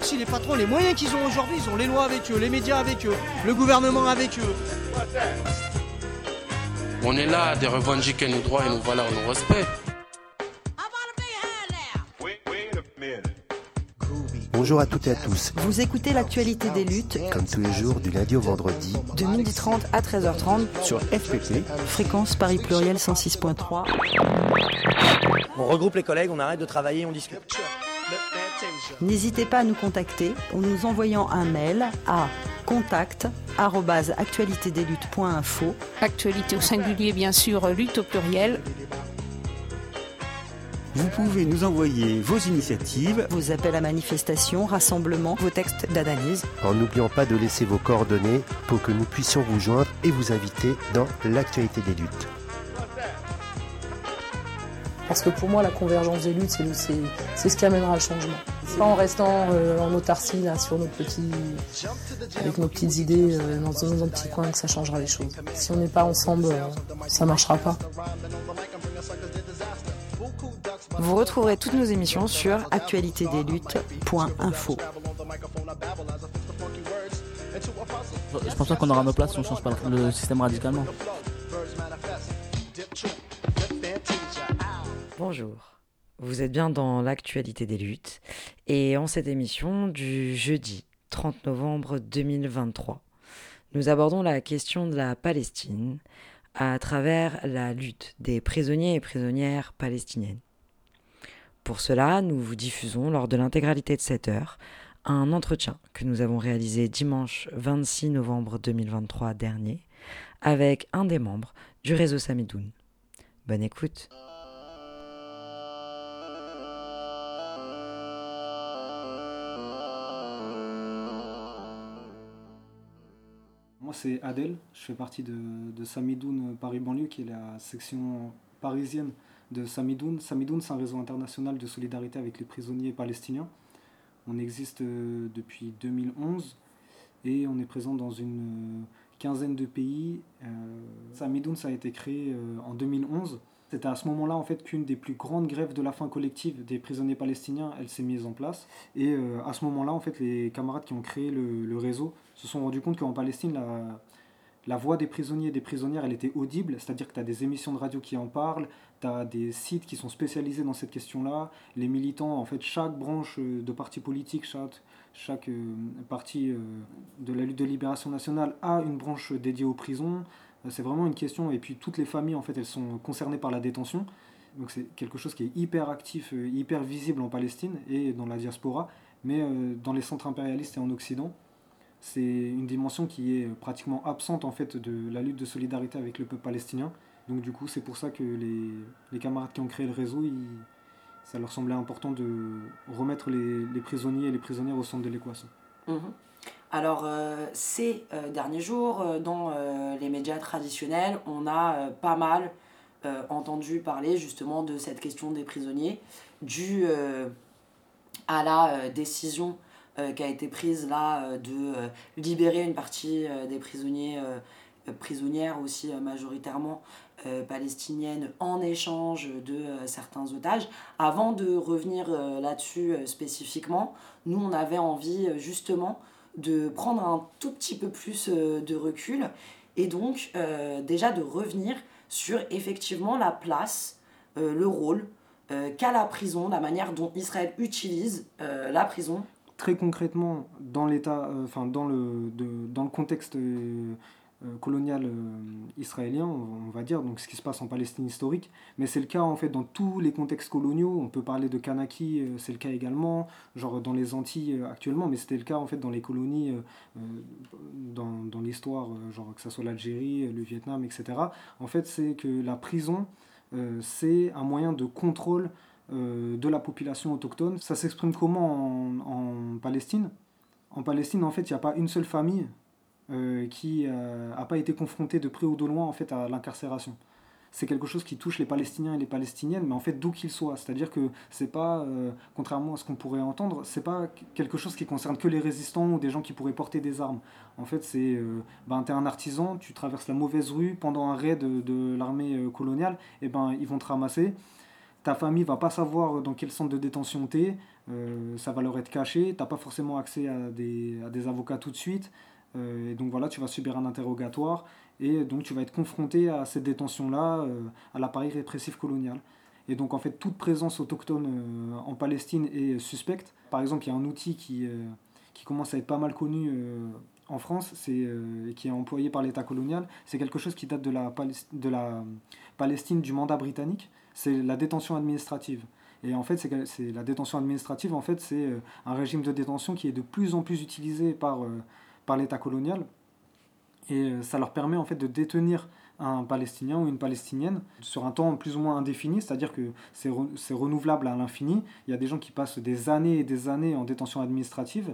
Si les patrons, les moyens qu'ils ont aujourd'hui, ils ont les lois avec eux, les médias avec eux, le gouvernement avec eux. On est là de revendiquer nos droits et nos valeurs, nos respects. Bonjour à toutes et à tous. Vous écoutez l'actualité des luttes, Comme tous les jours, du lundi au vendredi, de 12h30 à 13h30, sur FPP. fréquence Paris Pluriel 106.3. On regroupe les collègues, on arrête de travailler, on discute. N'hésitez pas à nous contacter en nous envoyant un mail à contact@actualitédesluttes.info. Actualité au singulier, bien sûr, lutte au pluriel. Vous pouvez nous envoyer vos initiatives Vos appels à manifestation, rassemblements, vos textes d'analyse. en n'oubliant pas de laisser vos coordonnées pour que nous puissions vous joindre et vous inviter dans l'actualité des luttes. Parce que pour moi, la convergence des luttes, c'est le- c'est c'est ce qui amènera le changement. C'est pas en restant euh, en autarcie là, sur nos petits, avec nos petites idées euh, dans, dans un petit coin que ça changera les choses. Si on n'est pas ensemble, euh, ça marchera pas. Vous retrouverez toutes nos émissions sur actualitédesluttes.info. Je pense pas qu'on aura nos places si on change pas le système radicalement. Bonjour, vous êtes bien dans l'actualité des luttes et en cette émission du jeudi 30 novembre 2023, nous abordons la question de la Palestine à travers la lutte des prisonniers et prisonnières palestiniennes. Pour cela, nous vous diffusons lors de l'intégralité de cette heure un entretien que nous avons réalisé dimanche 26 novembre 2023 dernier avec un des membres du réseau Samidoun. Bonne écoute. Moi, c'est Adèle. Je fais partie de, de Samidoun Paris Banlieue, qui est la section parisienne de Samidoun. Samidoun, c'est un réseau international de solidarité avec les prisonniers palestiniens. On existe euh, depuis 2011 et on est présent dans une euh, quinzaine de pays. Euh, Samidoun, ça a été créé euh, en 2011. C'était à ce moment-là en fait qu'une des plus grandes grèves de la faim collective des prisonniers palestiniens, elle s'est mise en place. Et euh, à ce moment-là, en fait, les camarades qui ont créé le, réseau se sont rendus compte qu'en Palestine, la, voix des prisonniers et des prisonnières, elle était audible, c'est-à-dire que tu as des émissions de radio qui en parlent, tu as des sites qui sont spécialisés dans cette question-là, les militants, en fait, chaque branche euh, de parti politique, chaque, chaque euh, parti de la lutte de libération nationale a une branche dédiée aux prisons. C'est vraiment une question, et puis toutes les familles, en fait, elles sont concernées par la détention. C'est quelque chose qui est hyper actif, euh, hyper visible en Palestine et dans la diaspora, mais euh, dans les centres impérialistes et en Occident, c'est une dimension qui est pratiquement absente en fait de la lutte de solidarité avec le peuple palestinien. Donc du coup, c'est pour ça que les, camarades qui ont créé le réseau, ça leur semblait important de remettre les, les prisonniers et les prisonnières au centre de l'équation. Mhm. Alors, euh, ces euh, derniers jours, euh, dans les médias traditionnels, on a pas mal entendu parler justement de cette question des prisonniers, due à la décision qui a été prise là de libérer une partie des prisonniers, prisonnières aussi majoritairement palestiniennes en échange de certains otages. Avant de revenir là-dessus spécifiquement, nous on avait envie justement de prendre un tout petit peu plus euh, de recul et donc euh, déjà de revenir sur effectivement la place, euh, le rôle qu'a la prison, la manière dont Israël utilise la prison. Très concrètement, dans l'état, enfin dans dans le contexte colonial euh, israélien, on, va dire, donc ce qui se passe en Palestine historique, mais c'est le cas en fait dans tous les contextes coloniaux. On peut parler de Kanaki, euh, c'est le cas également, genre dans les Antilles euh, actuellement, mais c'était le cas en fait dans les colonies, euh, euh, dans, dans l'histoire, euh, genre que ce soit l'Algérie, euh, le Vietnam, etc. En fait, c'est que la prison, euh, c'est un moyen de contrôle euh, de la population autochtone. Ça s'exprime comment en, en Palestine? En Palestine, en fait, il n'y a pas une seule famille euh, qui n'a pas été confrontée de près ou de loin en fait, à l'incarcération. C'est quelque chose qui touche les Palestiniens et les Palestiniennes, mais en fait d'où qu'ils soient. C'est-à-dire que c'est pas, euh, contrairement à ce qu'on pourrait entendre, c'est pas quelque chose qui concerne que les résistants ou des gens qui pourraient porter des armes. En fait, c'est, euh, ben, t'es un artisan, tu traverses la mauvaise rue pendant un raid de, l'armée euh, coloniale, et ben ils vont te ramasser ta famille va pas savoir dans quel centre de détention t'es, ça va leur être caché, tu n'as pas forcément accès à des avocats tout de suite. Et donc voilà, tu vas subir un interrogatoire et donc tu vas être confronté à cette détention-là, à l'appareil répressif colonial. Et donc en fait, toute présence autochtone euh, en Palestine est suspecte. Par exemple, il y a un outil qui, euh, qui commence à être pas mal connu euh, en France, c'est qui est employé par l'État colonial. C'est quelque chose qui date de la, de la Palestine du mandat britannique. C'est la détention administrative. Et en fait, c'est la détention administrative, en fait, c'est un régime de détention qui est de plus en plus utilisé par, par l'État colonial. Et ça leur permet en fait de détenir un Palestinien ou une Palestinienne sur un temps plus ou moins indéfini, c'est-à-dire que c'est renouvelable à l'infini. Il y a des gens qui passent des années et des années en détention administrative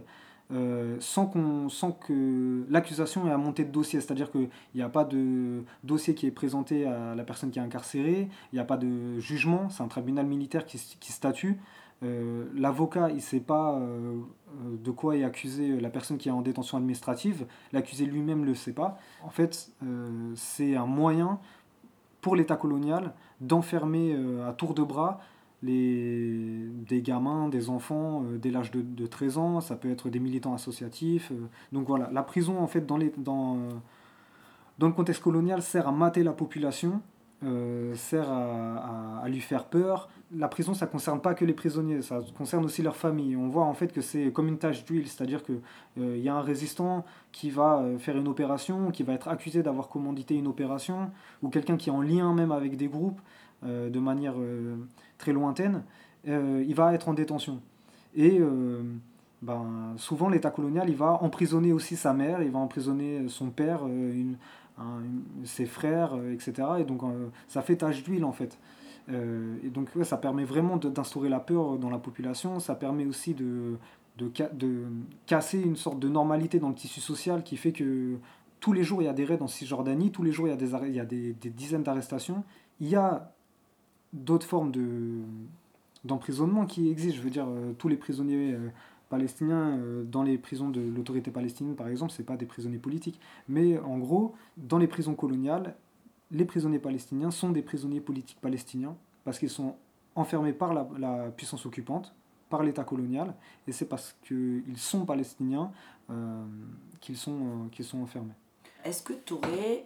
euh, sans, qu'on, sans que l'accusation ait à monter de dossier, c'est-à-dire qu'il n'y a pas de dossier qui est présenté à la personne qui est incarcérée, il n'y a pas de jugement, c'est un tribunal militaire qui statue. Euh, l'avocat, il ne sait pas euh, euh, de quoi est accusé la personne qui est en détention administrative. L'accusé lui-même ne le sait pas. En fait, c'est un moyen pour l'État colonial d'enfermer à tour de bras les, des gamins, des enfants dès l'âge de, de, 13 ans. Ça peut être des militants associatifs. donc voilà, la prison, en fait, dans le contexte colonial, sert à mater la population euh, sert à, lui faire peur. La prison, ça concerne pas que les prisonniers, ça concerne aussi leurs familles. On voit en fait que c'est comme une tâche d'huile, c'est-à-dire qu'il euh, y a un résistant qui va euh, faire une opération, qui va être accusé d'avoir commandité une opération, ou quelqu'un qui est en lien même avec des groupes de manière très lointaine, il va être en détention. Et ben, souvent l'État colonial, il va emprisonner aussi sa mère, il va emprisonner son père, une, Hein, ses frères, euh, etc. Et donc euh, ça fait tache d'huile en fait. Euh, et donc ça permet vraiment d'instaurer la peur dans la population, ça permet aussi de, de, de, casser une sorte de normalité dans le tissu social qui fait que tous les jours il y a des raids en Cisjordanie, tous les jours il y a des, il y a des, des dizaines d'arrestations. Il y a d'autres formes d'emprisonnement qui existent. Je veux dire, tous les prisonniers palestiniens euh, dans les prisons de l'autorité palestinienne, par exemple, ce pas des prisonniers politiques. Mais en gros, dans les prisons coloniales, les prisonniers palestiniens sont des prisonniers politiques palestiniens parce qu'ils sont enfermés par la, puissance occupante, par l'État colonial, et c'est parce qu'ils sont palestiniens euh, qu'ils sont, euh, qu'ils sont enfermés. Est-ce que tu aurais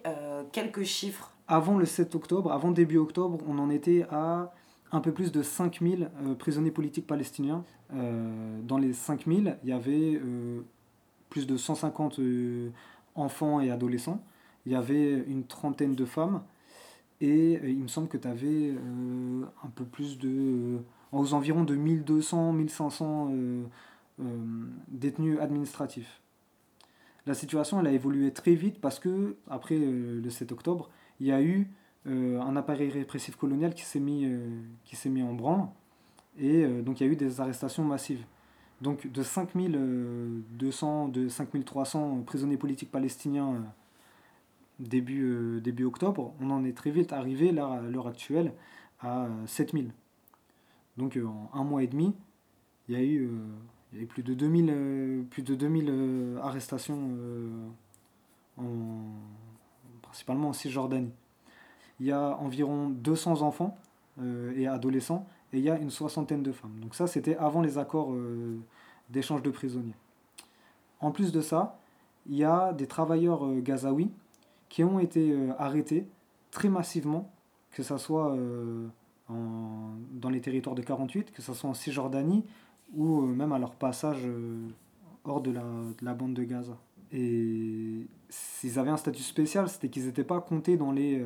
quelques chiffres? Avant le 7 octobre, avant début octobre, on en était à un peu plus de 5000 euh, prisonniers politiques palestiniens. Euh, dans les 5000, il y avait euh, plus de 150 enfants et adolescents. Il y avait une trentaine de femmes. Et il me semble que tu avais un peu plus de. aux environs de 1200, 1500 détenus administratifs. La situation elle a évolué très vite parce que, après le 7 octobre, il y a eu un appareil répressif colonial qui s'est mis, euh, en branle. Et euh, donc il y a eu des arrestations massives. Donc de 5200, de 5300 prisonniers politiques palestiniens début, octobre, on en est très vite arrivé là, à l'heure actuelle à 7000. Donc en un mois et demi, il y a eu, plus de 2000, plus de 2000 arrestations en, principalement en Cisjordanie il y a environ 200 enfants euh, et adolescents, et il y a une soixantaine de femmes. Donc ça, c'était avant les accords euh, d'échange de prisonniers. En plus de ça, il y a des travailleurs euh, gazaouis qui ont été arrêtés très massivement, que ce soit dans les territoires de 48, que ce soit en Cisjordanie, ou même à leur passage hors de la, de la, bande de Gaza. Et s'ils avaient un statut spécial, c'était qu'ils n'étaient pas comptés dans les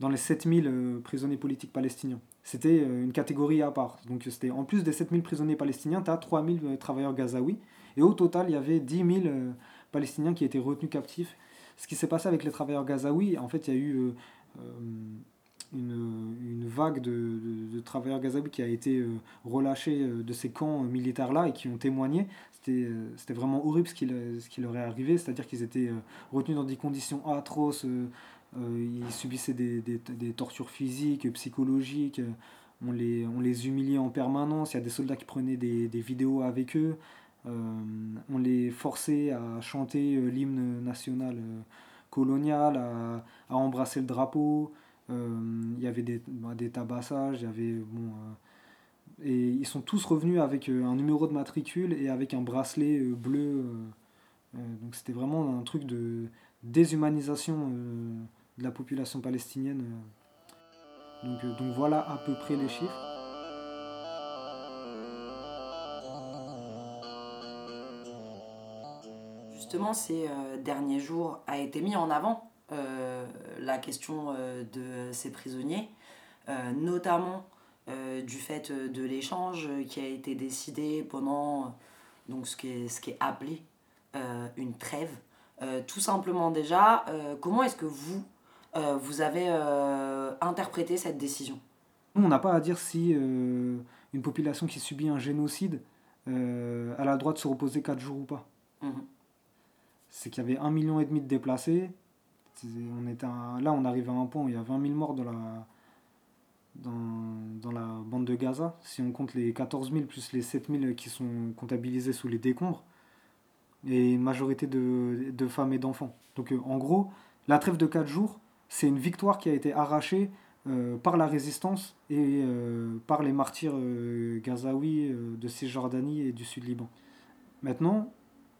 dans les 7000 euh, prisonniers politiques palestiniens. C'était euh, une catégorie à part. Donc c'était en plus des 7000 prisonniers palestiniens, tu as 3000 travailleurs gazaouis. Et au total, il y avait 10 000 euh, Palestiniens qui étaient retenus captifs. Ce qui s'est passé avec les travailleurs gazaouis, en fait, il y a eu une, une, vague de, travailleurs gazaouis qui a été relâchée de ces camps militaires-là et qui ont témoigné. C'était vraiment horrible ce qui, leur est arrivé, c'est-à-dire qu'ils étaient retenus dans des conditions atroces ils subissaient des, des, des, tortures physiques, psychologiques. On les, on les humiliait en permanence. Il y a des soldats qui prenaient des, des vidéos avec eux. Euh, on les forçait à chanter euh, l'hymne national colonial, à, à, embrasser le drapeau. il y avait des, bah, des tabassages, il y avait bon, Et ils sont tous revenus avec un numéro de matricule et avec un bracelet bleu. donc c'était vraiment un truc de déshumanisation de la population palestinienne. Donc, donc voilà à peu près les chiffres. Justement, ces derniers jours a été mis en avant la question de ces prisonniers, notamment du fait de l'échange qui a été décidé pendant donc, ce, qui est, ce qui est appelé une trêve. tout simplement déjà, comment est-ce que vous, vous avez interprété cette décision On n'a pas à dire si une population qui subit un génocide a le droit de se reposer 4 jours ou pas. Mmh c'est qu'il y avait un million et demi de déplacés. On était là, on arrive à un point où il y a 20 000 morts dans la, dans, la bande de Gaza. Si on compte les 14 000 plus les 7 000 qui sont comptabilisés sous les décombres, et une majorité de, de femmes et d'enfants. Donc euh, en gros, la trêve de 4 jours, c'est une victoire qui a été arrachée euh, par la résistance et euh, par les martyrs gazaouis de Cisjordanie et du Sud-Liban. Maintenant,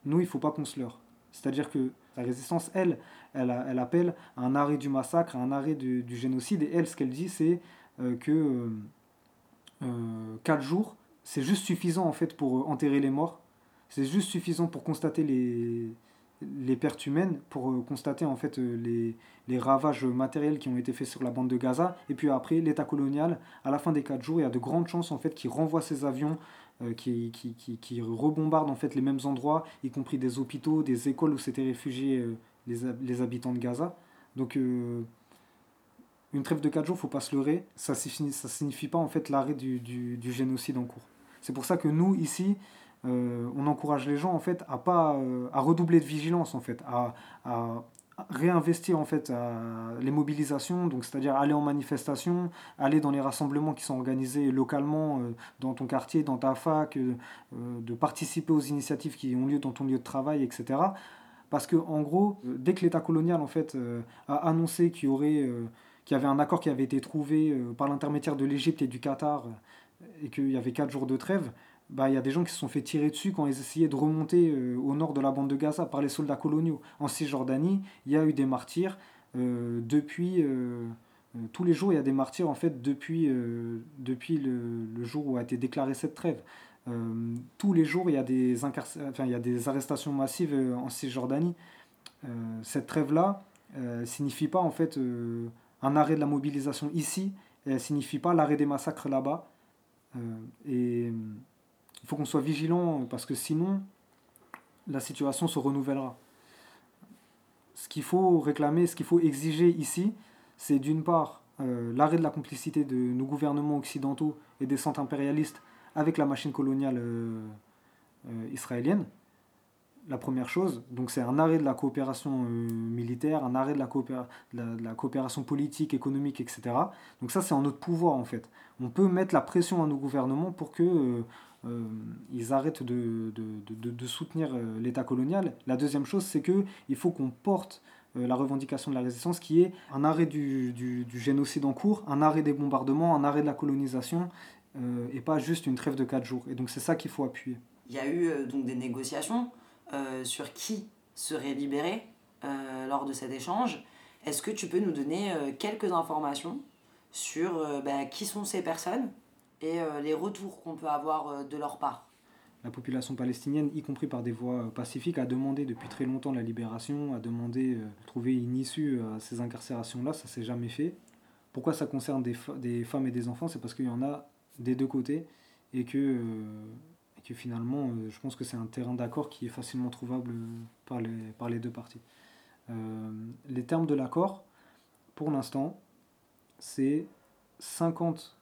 nous, il ne faut pas qu'on se leurre. C'est-à-dire que la résistance, elle, elle, elle, appelle à un arrêt du massacre, à un arrêt du, génocide. Et elle, ce qu'elle dit, c'est euh, que euh, euh, quatre jours, c'est juste suffisant en fait pour enterrer les morts. C'est juste suffisant pour constater les, les pertes humaines, pour constater en fait les, les, ravages matériels qui ont été faits sur la bande de Gaza. Et puis après, l'État colonial, à la fin des quatre jours, il y a de grandes chances en fait qu'il renvoie ses avions euh, qui, qui, qui, qui, rebombarde en fait les mêmes endroits, y compris des hôpitaux, des écoles où s'étaient réfugiés euh, les, les, habitants de Gaza. Donc euh, une trêve de 4 jours, faut pas se leurrer, ça ne ça signifie pas en fait l'arrêt du, du, génocide en cours. C'est pour ça que nous, ici, on encourage les gens en fait à pas à redoubler de vigilance en fait, à, à, réinvestir en fait les mobilisations, donc c'est-à-dire aller en manifestation, aller dans les rassemblements qui sont organisés localement euh, dans ton quartier, dans ta fac, euh, euh, de participer aux initiatives qui ont lieu dans ton lieu de travail, etc. Parce que en gros, dès que l'État colonial en fait a annoncé qu'il y aurait qu'il y avait un accord qui avait été trouvé par l'intermédiaire de l'Égypte et du Qatar et qu'il y avait quatre jours de trêve, bah, y a des gens qui se sont fait tirer dessus quand ils essayaient de remonter euh, au nord de la bande de Gaza par les soldats coloniaux. En Cisjordanie, il y a eu des martyrs euh, depuis... Euh, tous les jours, il y a des martyrs en fait depuis, depuis le, jour où a été déclarée cette trêve. tous les jours, il y, a des enfin, il y a des arrestations massives en Cisjordanie. cette trêve-là signifie pas en fait un arrêt de la mobilisation ici, elle signifie pas l'arrêt des massacres là-bas. et il faut qu'on soit vigilant parce que sinon, la situation se renouvellera. Ce qu'il faut réclamer, ce qu'il faut exiger ici, c'est d'une part euh, l'arrêt de la complicité de nos gouvernements occidentaux et des centres impérialistes avec la machine coloniale euh, euh, israélienne. La première chose, donc c'est un arrêt de la coopération militaire, un arrêt de la, de la, coopération politique, économique, etc. Donc ça, c'est en notre pouvoir en fait. On peut mettre la pression à nos gouvernements pour que euh, ils arrêtent de, de, de, soutenir euh, l'État colonial. La deuxième chose, c'est qu'il faut qu'on porte euh, la revendication de la résistance qui est un arrêt du, du, génocide en cours, un arrêt des bombardements, un arrêt de la colonisation, et pas juste une trêve de 4 jours. Et donc c'est ça qu'il faut appuyer. Il y a eu donc des négociations sur qui serait libéré lors de cet échange. Est-ce que tu peux nous donner quelques informations sur bah, qui sont ces personnes et euh, les retours qu'on peut avoir euh, de leur part. La population palestinienne, y compris par des voies euh, pacifiques, a demandé depuis très longtemps la libération, a demandé de trouver une issue à ces incarcérations-là, ça s'est jamais fait. Pourquoi ça concerne des, femmes et des enfants? C'est parce qu'il y en a des deux côtés et que, finalement, je pense que c'est un terrain d'accord qui est facilement trouvable par les, par les deux parties. les termes de l'accord, pour l'instant, c'est 50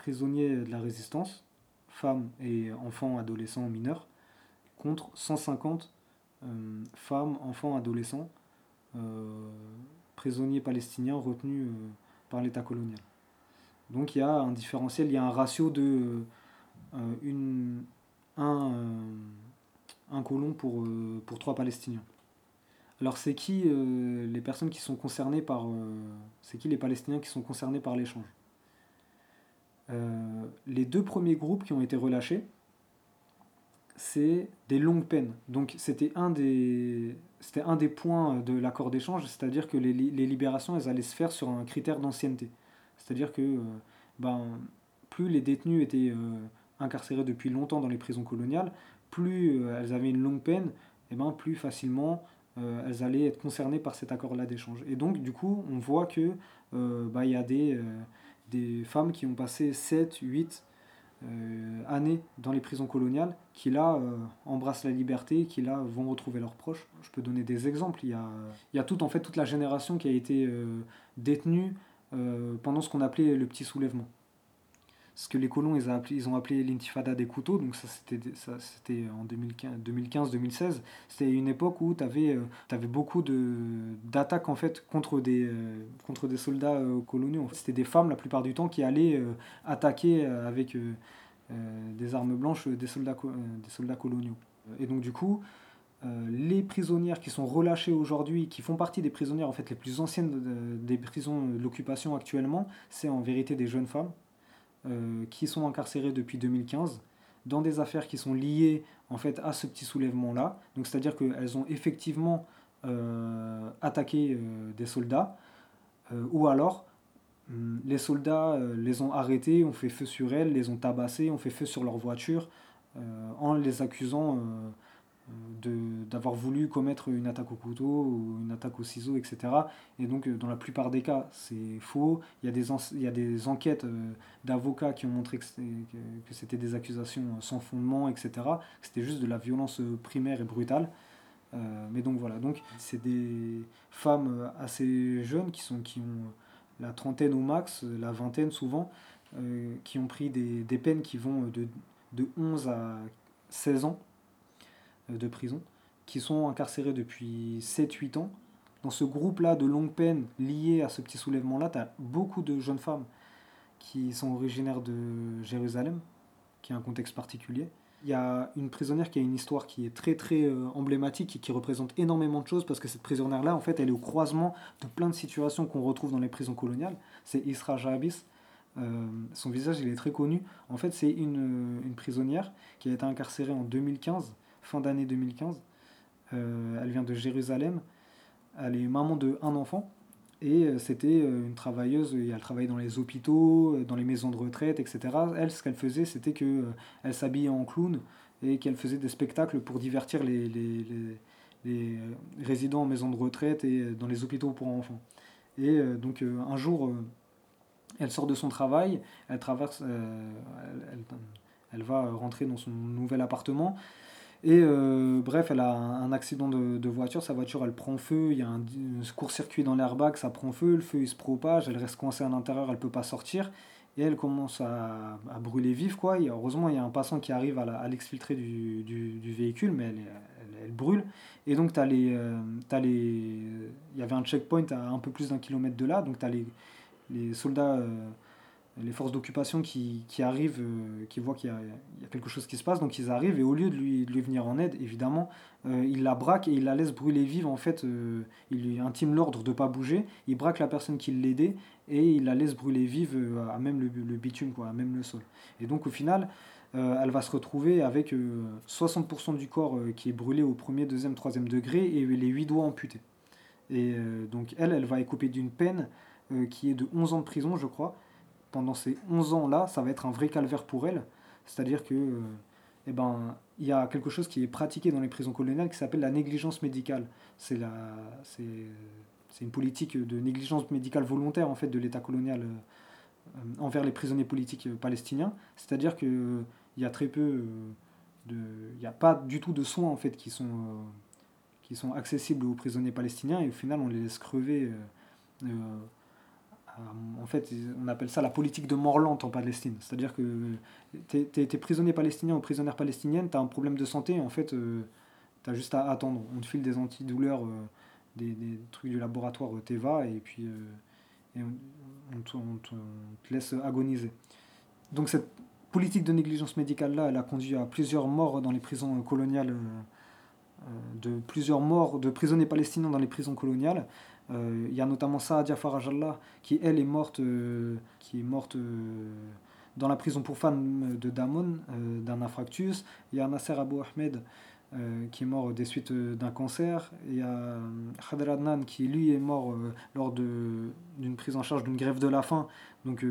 prisonniers de la résistance, femmes et enfants, adolescents, mineurs, contre 150 euh, femmes, enfants, adolescents, euh, prisonniers palestiniens retenus euh, par l'État colonial. Donc il y a un différentiel, il y a un ratio de un colon pour, pour trois Palestiniens. Alors c'est qui les personnes qui sont concernées par... c'est qui les Palestiniens qui sont concernés par l'échange? Les deux premiers groupes qui ont été relâchés, c'est des longues peines. Donc c'était un des, c'était un des points de l'accord d'échange, c'est-à-dire que les, libérations, elles allaient se faire sur un critère d'ancienneté. C'est-à-dire que ben, plus les détenus étaient incarcérés depuis longtemps dans les prisons coloniales, plus elles avaient une longue peine, et ben, plus facilement euh, elles allaient être concernées par cet accord-là d'échange. Et donc, du coup, on voit euh, bah, y a des, euh, des femmes qui ont passé 7, 8 années dans les prisons coloniales, qui là embrassent la liberté, qui là vont retrouver leurs proches. Je peux donner des exemples. Il y a, il y a tout, en fait, toute la génération qui a été détenue pendant ce qu'on appelait le petit soulèvement ce que les colons ils, ont appelé l'intifada des couteaux, donc ça c'était en 2015-2016. C'était une époque où tu avais, euh, beaucoup d'attaques en fait contre des, euh, contre des soldats euh, coloniaux. C'était des femmes la plupart du temps qui allaient attaquer avec des armes blanches des soldats, des soldats coloniaux. Et donc du coup, les prisonnières qui sont relâchées aujourd'hui, qui font partie des prisonnières en fait les plus anciennes des prisons de l'occupation actuellement, c'est en vérité des jeunes femmes euh, qui sont incarcérés depuis 2015 dans des affaires qui sont liées en fait à ce petit soulèvement là. Donc c'est-à-dire qu'elles ont effectivement euh, attaqué euh, des soldats ou alors hum, les soldats les ont arrêtés, ont fait feu sur elles, les ont tabassés, ont fait feu sur leur voiture en les accusant d'avoir voulu commettre une attaque au couteau ou une attaque au ciseau, etc. Et donc, euh, dans la plupart des cas, c'est faux. Il y a des, il y a des enquêtes euh, d'avocats qui ont montré que c'était des accusations sans fondement, etc. C'était juste de la violence euh, primaire et brutale. mais donc voilà, donc c'est des femmes assez jeunes qui, sont, qui ont la trentaine au max, la vingtaine souvent, qui ont pris des, des peines qui vont de, de 11 à 16 ans de prison, qui sont incarcérés depuis 7-8 ans. Dans ce groupe-là de longue peine lié à ce petit soulèvement-là, tu as beaucoup de jeunes femmes qui sont originaires de Jérusalem, qui a un contexte particulier. Il y a une prisonnière qui a une histoire qui est très très euh, emblématique et qui représente énormément de choses parce que cette prisonnière-là, en fait, elle est au croisement de plein de situations qu'on retrouve dans les prisons coloniales. C'est Isra Jabis. Euh, son visage, il est très connu. En fait, c'est une, une prisonnière qui a été incarcérée en 2015 fin d'année 2015. Euh, elle vient de Jérusalem. Elle est maman de un enfant. Et euh, c'était euh, une travailleuse, elle travaillait dans les hôpitaux, dans les maisons de retraite, etc. Elle, ce qu'elle faisait, c'était qu'elle elle s'habillait en clown et qu'elle faisait des spectacles pour divertir les, résidents en maison de retraite et dans les hôpitaux pour enfants. Et donc un jour, elle sort de son travail, elle traverse, elle, va rentrer dans son nouvel appartement et euh, bref, elle a un, accident de, voiture, sa voiture elle prend feu, il y a un, court-circuit dans l'airbag, ça prend feu, le feu il se propage, elle reste coincée à l'intérieur, elle peut pas sortir, et elle commence à, brûler vive quoi. heureusement, il y a un passant qui arrive à l'exfiltrer du, du, véhicule, mais elle, elle, brûle. Et donc, euh, as les, il y avait un checkpoint à un peu plus d'un kilomètre de là, donc tu as les, les soldats. Euh, les forces d'occupation qui, qui, arrivent, euh, qui voient qu'il y, a quelque chose qui se passe, donc ils arrivent et au lieu de lui, de lui venir en aide, évidemment, euh, ils la braquent et ils la laissent brûler vive. En fait, euh, il lui intime l'ordre de pas bouger, il braque la personne qui l'aidait et il la laisse brûler vive à même le, le, bitume, quoi, à même le sol. Et donc au final, elle va se retrouver avec 60% du corps qui est brûlé au premier, deuxième, troisième degré et les 8 doigts amputés. Et donc elle, elle va écoper d'une peine qui est de 11 ans de prison, je crois pendant ces 11 ans-là, ça va être un vrai calvaire pour elle. C'est-à-dire que euh, eh ben, il y a quelque chose qui est pratiqué dans les prisons coloniales qui s'appelle la négligence médicale. C'est la, c'est, c'est une politique de négligence médicale volontaire en fait de l'État colonial euh, envers les prisonniers politiques euh, palestiniens. C'est-à-dire que il y a très peu de, il n'y a pas du tout de soins en fait qui sont qui sont accessibles aux prisonniers palestiniens et au final on les laisse crever en fait, on appelle ça la politique de mort lente en Palestine. C'est-à-dire que tu es, prisonnier palestinien ou prisonnière palestinienne, tu as un problème de santé, en fait, euh, tu as juste à attendre. On te file des antidouleurs, euh, des, trucs du laboratoire euh, Teva, et puis on, te, laisse agoniser. Donc cette politique de négligence médicale-là, elle a conduit à plusieurs morts dans les prisons coloniales, de plusieurs morts de prisonniers palestiniens dans les prisons coloniales. Euh, il y a notamment Saadia Farajallah qui, elle, est morte, euh, qui est morte euh, dans la prison pour femmes de Damon, d'un infarctus. Il y a Nasser Abou Ahmed, qui est mort des suites d'un cancer. Il y a Khadr Adnan qui, lui, est mort lors d'une prise en charge d'une grève de la faim. Donc,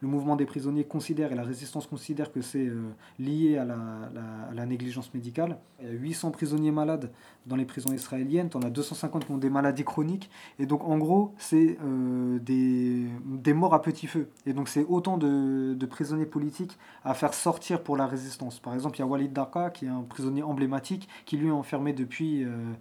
le mouvement des prisonniers considère et la résistance considère que c'est euh, lié à la, négligence médicale. Il y a 800 prisonniers malades dans les prisons israéliennes, on a 250 qui ont des maladies chroniques, et donc en gros, c'est euh, des, morts à petit feu. Et donc c'est autant de, prisonniers politiques à faire sortir pour la résistance. Par exemple, il y a Walid Daka, qui est un prisonnier emblématique, qui lui est enfermé depuis euh,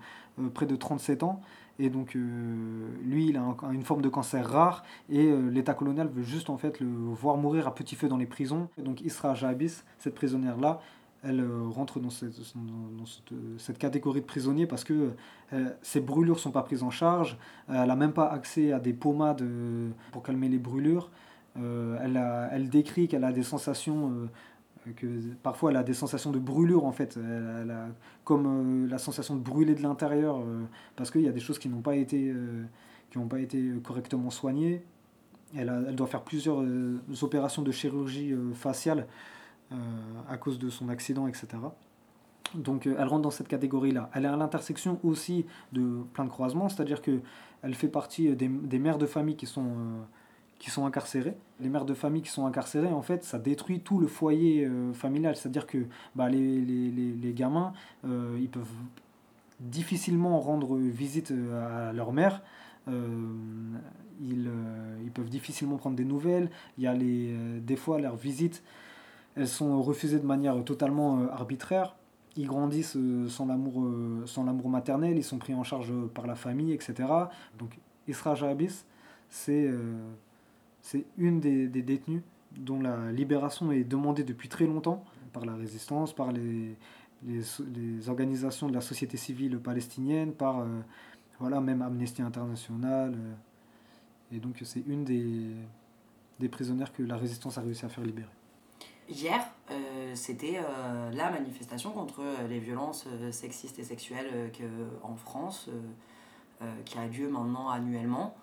près de 37 ans. Et donc, euh, lui, il a une forme de cancer rare et euh, l'État colonial veut juste en fait le voir mourir à petit feu dans les prisons. Et donc, Isra Jabis, cette prisonnière-là, elle euh, rentre dans, cette, cette, catégorie de prisonniers parce que ses brûlures sont pas prises en charge. elle n'a même pas accès à des pommades pour calmer les brûlures. elle, elle décrit qu'elle a des sensations que parfois elle a des sensations de brûlure en fait, elle, a comme euh, la sensation de brûler de l'intérieur euh, parce qu'il y a des choses qui n'ont pas été euh, pas été correctement soignées. Elle, elle doit faire plusieurs opérations de chirurgie faciale à cause de son accident, etc. Donc elle rentre dans cette catégorie-là. Elle est à l'intersection aussi de plein de croisements, c'est-à-dire que elle fait partie des, des mères de famille qui sont qui sont incarcérés. Les mères de famille qui sont incarcérées, en fait, ça détruit tout le foyer euh, familial. C'est-à-dire que bah, les, les, les, gamins, euh, ils peuvent difficilement rendre visite euh, à leur mère. ils, ils, peuvent difficilement prendre des nouvelles. Il y a les, des fois, leurs visites, elles sont refusées de manière totalement arbitraire. Ils grandissent sans l'amour, sans maternel, ils sont pris en charge par la famille, etc. Donc, Isra Jabis, c'est c'est une des, détenues dont la libération est demandée depuis très longtemps par la résistance, par les, organisations de la société civile palestinienne, par euh, voilà, même Amnesty International. Euh, et donc c'est une des, des prisonnières que la résistance a réussi à faire libérer. Hier, euh, c'était la manifestation contre les violences sexistes et sexuelles en France, qui a lieu maintenant annuellement.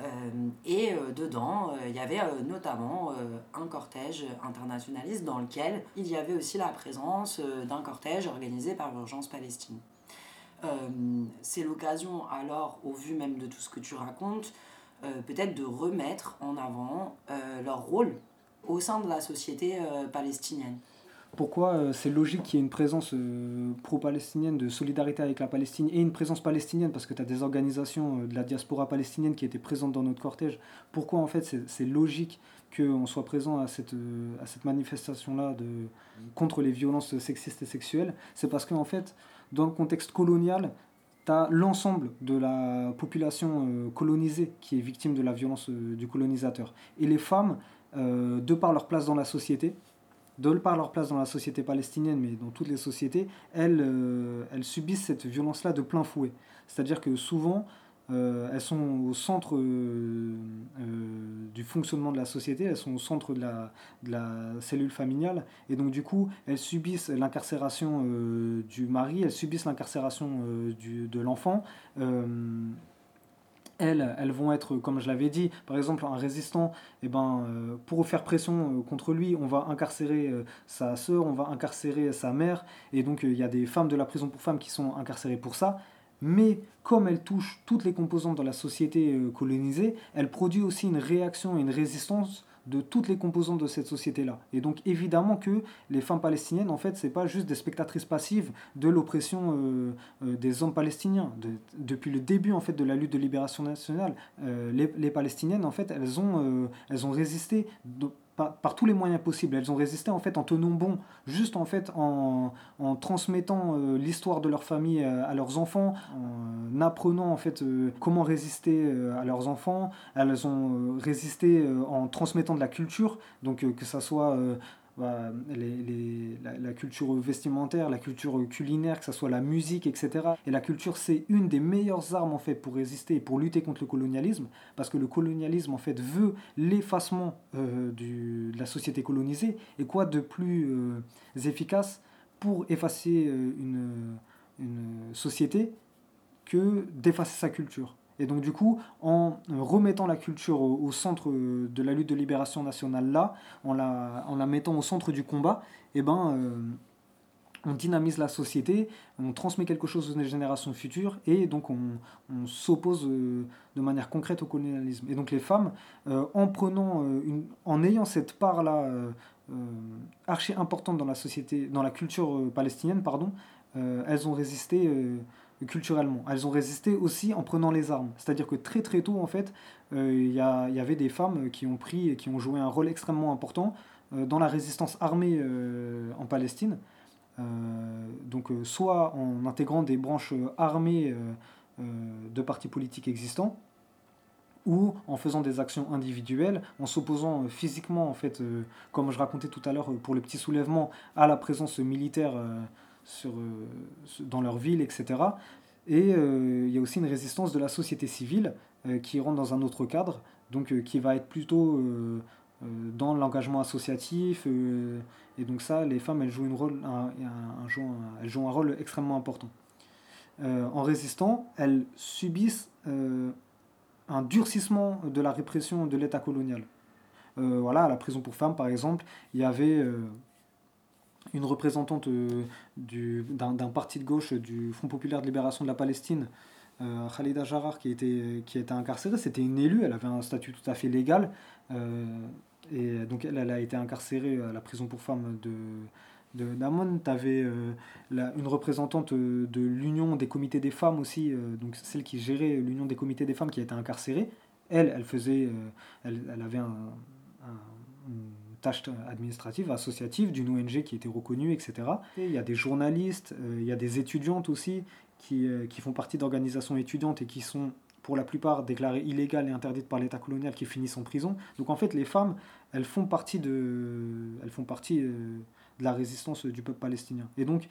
Euh, et euh, dedans, euh, il y avait notamment un cortège internationaliste dans lequel il y avait aussi la présence d'un cortège organisé par l'Urgence Palestine. C'est l'occasion alors, au vu même de tout ce que tu racontes, peut-être de remettre en avant leur rôle au sein de la société palestinienne pourquoi euh, c'est logique qu'il y ait une présence euh, pro-palestinienne de solidarité avec la Palestine et une présence palestinienne parce que tu as des organisations euh, de la diaspora palestinienne qui étaient présentes dans notre cortège. Pourquoi en fait c'est logique qu'on soit présent à cette, à cette manifestation-là contre les violences sexistes et sexuelles? C'est parce qu'en fait, dans le contexte colonial, tu as l'ensemble de la population colonisée qui est victime de la violence du colonisateur. Et les femmes, de par leur place dans la société, de par leur place dans la société palestinienne, mais dans toutes les sociétés, elles, euh, elles subissent cette violence-là de plein fouet. C'est-à-dire que souvent, euh, elles sont au centre euh, du fonctionnement de la société, elles sont au centre de la, de la cellule familiale, et donc du coup, elles subissent l'incarcération du mari, elles subissent l'incarcération de l'enfant elles, elles vont être, comme je l'avais dit, par exemple, un résistant, eh ben, euh, pour faire pression euh, contre lui, on va incarcérer euh, sa sœur, on va incarcérer sa mère, et donc il y a des femmes de la prison pour femmes qui sont incarcérées pour ça. Mais comme elle touche toutes les composantes de la société colonisée, elle produit aussi une réaction et une résistance de toutes les composantes de cette société-là. Et donc évidemment que les femmes palestiniennes, en fait, c'est pas juste des spectatrices passives de l'oppression euh, euh, des hommes palestiniens. depuis le début en fait de la lutte de libération nationale, euh, les, les, palestiniennes, en fait, elles ont, elles ont résisté par, tous les moyens possibles. Elles ont résisté en fait en tenant bon, juste en fait en, en transmettant euh, l'histoire de leur famille euh, à leurs enfants, en apprenant en fait euh, comment résister à leurs enfants. Elles ont résisté en transmettant de la culture, donc que ça soit les, la, culture vestimentaire, la culture culinaire, que ce soit la musique, etc. Et la culture, c'est une des meilleures armes en fait pour résister et pour lutter contre le colonialisme, parce que le colonialisme en fait veut l'effacement euh, de la société colonisée. Et quoi de plus euh, efficace pour effacer euh, une société que d'effacer sa culture? Et donc du coup, en remettant la culture au, centre de la lutte de libération nationale là, en la, en la mettant au centre du combat, eh ben, euh, on dynamise la société, on transmet quelque chose aux générations futures et donc on, s'oppose euh, de manière concrète au colonialisme. Et donc les femmes, euh, en prenant, une, en ayant cette part-là archi importante dans la société, dans la culture palestinienne, pardon, elles ont résisté culturellement. Elles ont résisté aussi en prenant les armes. C'est-à-dire que très très tôt, en fait, euh, il y, avait des femmes qui ont pris et qui ont joué un rôle extrêmement important euh, dans la résistance armée euh, en Palestine. donc soit en intégrant des branches armées de partis politiques existants, ou en faisant des actions individuelles, en s'opposant physiquement, en fait, comme je racontais tout à l'heure pour le petit soulèvement, à la présence militaire sur, euh, dans leur ville, etc. Et euh, il y a aussi une résistance de la société civile euh, qui rentre dans un autre cadre, donc qui va être plutôt dans l'engagement associatif. et donc ça, les femmes, elles jouent, une rôle, un, elles jouent un rôle extrêmement important. en résistant, elles subissent un durcissement de la répression de l'État colonial. voilà, à la prison pour femmes, par exemple, il y avait une représentante euh, d'un parti de gauche du Front populaire de libération de la Palestine, euh, Khalida Jarrar, qui, était, qui a incarcérée. C'était une élue, elle avait un statut tout à fait légal. Euh, et donc elle, a été incarcérée à la prison pour femmes de de tu avais une représentante de l'Union des comités des femmes aussi, donc celle qui gérait l'Union des comités des femmes qui a été incarcérée. Elle, elle faisait, elle, elle avait un, tâches administratives, associatives, d'une ONG qui était reconnue, etc. il y a des journalistes, euh, il y a des étudiantes aussi qui, euh, qui font partie d'organisations étudiantes et qui sont pour la plupart déclarées illégales et interdites par l'État colonial qui finissent en prison. Donc en fait, les femmes, elles font partie de, elles font partie euh, de la résistance du peuple palestinien. Et donc,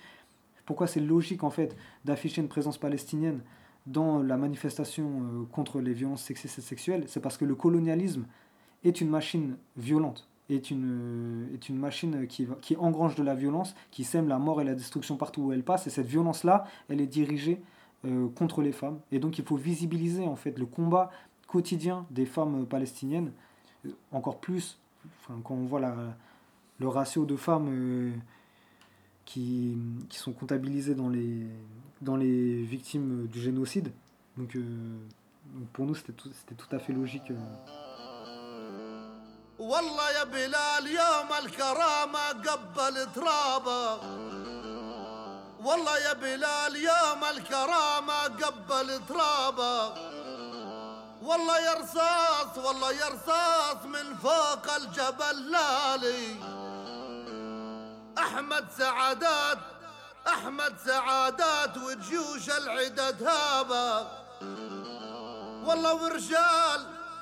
pourquoi c'est logique en fait d'afficher une présence palestinienne dans la manifestation contre les violences sexistes et sexuelles? C'est parce que le colonialisme est une machine violente est une, est une machine qui, qui engrange de la violence, qui sème la mort et la destruction partout où elle passe. Et cette violence-là, elle est dirigée euh, contre les femmes. Et donc il faut visibiliser en fait le combat quotidien des femmes palestiniennes, euh, encore plus quand on voit le ratio de femmes euh, qui, qui, sont comptabilisées dans les, dans les victimes du génocide. Donc, pour nous, c'était tout, à fait logique. والله يا بلال يوم الكرامة قبل ترابة. والله يا بلال يوم الكرامة قبل ترابة. والله يا رصاص والله يا رصاص من فوق الجبل لالي. أحمد سعادات أحمد سعادات وجيوش العدد هابة والله ورجال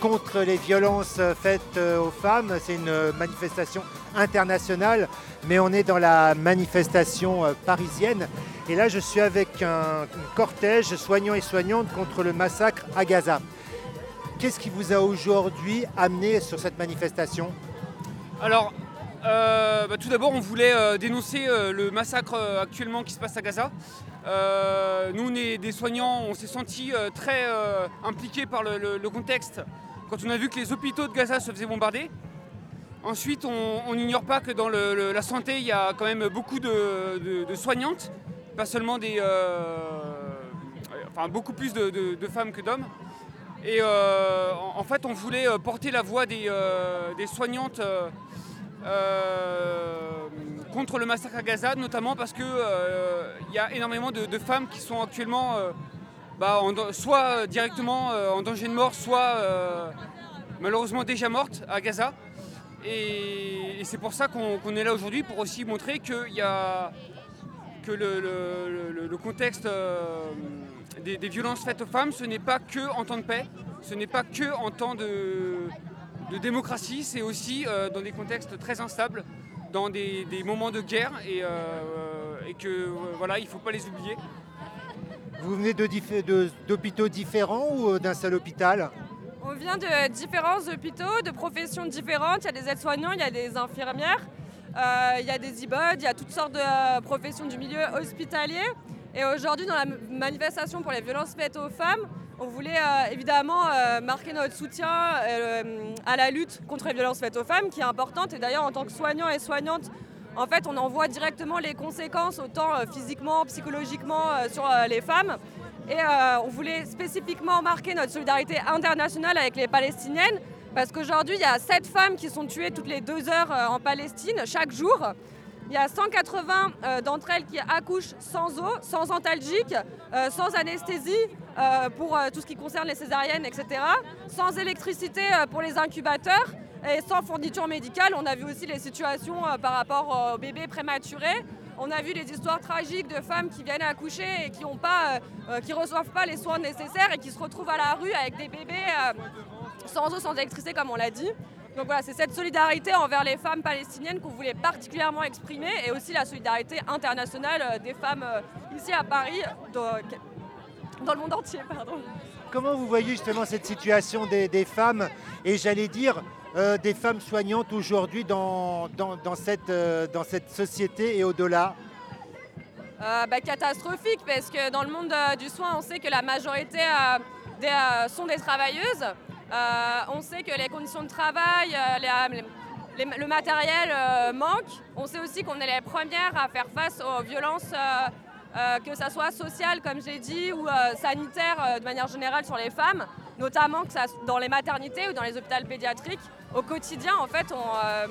contre les violences faites euh, aux femmes. C'est une manifestation internationale, mais on est dans la manifestation euh, parisienne. Et là, je suis avec un, cortège soignants et soignantes contre le massacre à Gaza. Qu'est-ce qui vous a aujourd'hui amené sur cette manifestation? Alors, euh, bah, tout d'abord, on voulait dénoncer le massacre actuellement qui se passe à Gaza. nous, on est des soignants, on s'est sentis très impliqués par le contexte quand on a vu que les hôpitaux de Gaza se faisaient bombarder. Ensuite, on n'ignore pas que dans la santé, il y a quand même beaucoup de, soignantes, pas seulement des. Euh, enfin, beaucoup plus de, femmes que d'hommes. Et euh, en, fait, on voulait euh, porter la voix des, soignantes contre le massacre à Gaza, notamment parce qu'il y a énormément de, femmes qui sont actuellement bah, soit euh, directement euh, en danger de mort, soit euh, malheureusement déjà mortes à Gaza. Et, c'est pour ça qu'on est là aujourd'hui, pour aussi montrer que, le, contexte des, violences faites aux femmes, ce n'est pas que en temps de paix, ce n'est pas que en temps de, démocratie, c'est aussi dans des contextes très instables, dans des, moments de guerre, et, et que voilà, il ne faut pas les oublier. Vous venez d'hôpitaux différents ou euh, d'un seul hôpital? On vient de différents hôpitaux, de professions différentes. Il y a des aides-soignants, il y a des infirmières, euh, il y a des IBOD, il y a toutes sortes de euh, professions du milieu hospitalier. Et aujourd'hui, dans la manifestation pour les violences faites aux femmes, on voulait évidemment marquer notre soutien à la lutte contre les violences faites aux femmes, qui est importante. Et d'ailleurs, en tant que soignant et soignante, en fait, on en voit directement les conséquences, autant euh, physiquement, psychologiquement, euh, sur euh, les femmes. Et on voulait spécifiquement marquer notre solidarité internationale avec les Palestiniennes, parce qu'aujourd'hui, il y a 7 femmes qui sont tuées toutes les deux heures en Palestine, chaque jour. Il y a 180 euh, d'entre elles qui accouchent sans eau, sans antalgique, sans anesthésie pour tout ce qui concerne les césariennes, etc. Sans électricité pour les incubateurs et sans fourniture médicale. On a vu aussi les situations euh, par rapport aux bébés prématurés. On a vu les histoires tragiques de femmes qui viennent accoucher et qui ne qui reçoivent pas les soins nécessaires et qui se retrouvent à la rue avec des bébés euh, sans eau, sans électricité, comme on l'a dit. Donc voilà, c'est cette solidarité envers les femmes palestiniennes qu'on voulait particulièrement exprimer et aussi la solidarité internationale euh, des femmes euh, ici à Paris, dans, dans le monde entier. Pardon. Comment vous voyez justement cette situation des, des femmes? Et j'allais dire euh, des femmes soignantes aujourd'hui dans, dans, cette, euh, dans cette société et au-delà Euh, bah, catastrophique parce que dans le monde du soin, on sait que la majorité sont des travailleuses. On sait que les conditions de travail, le matériel manque. On sait aussi qu'on est les premières à faire face aux violences, que ce soit sociales, comme j'ai dit, ou euh, sanitaires euh, de manière générale sur les femmes, notamment que ça, dans les maternités ou dans les hôpitaux pédiatriques. Au quotidien, en fait, on, euh,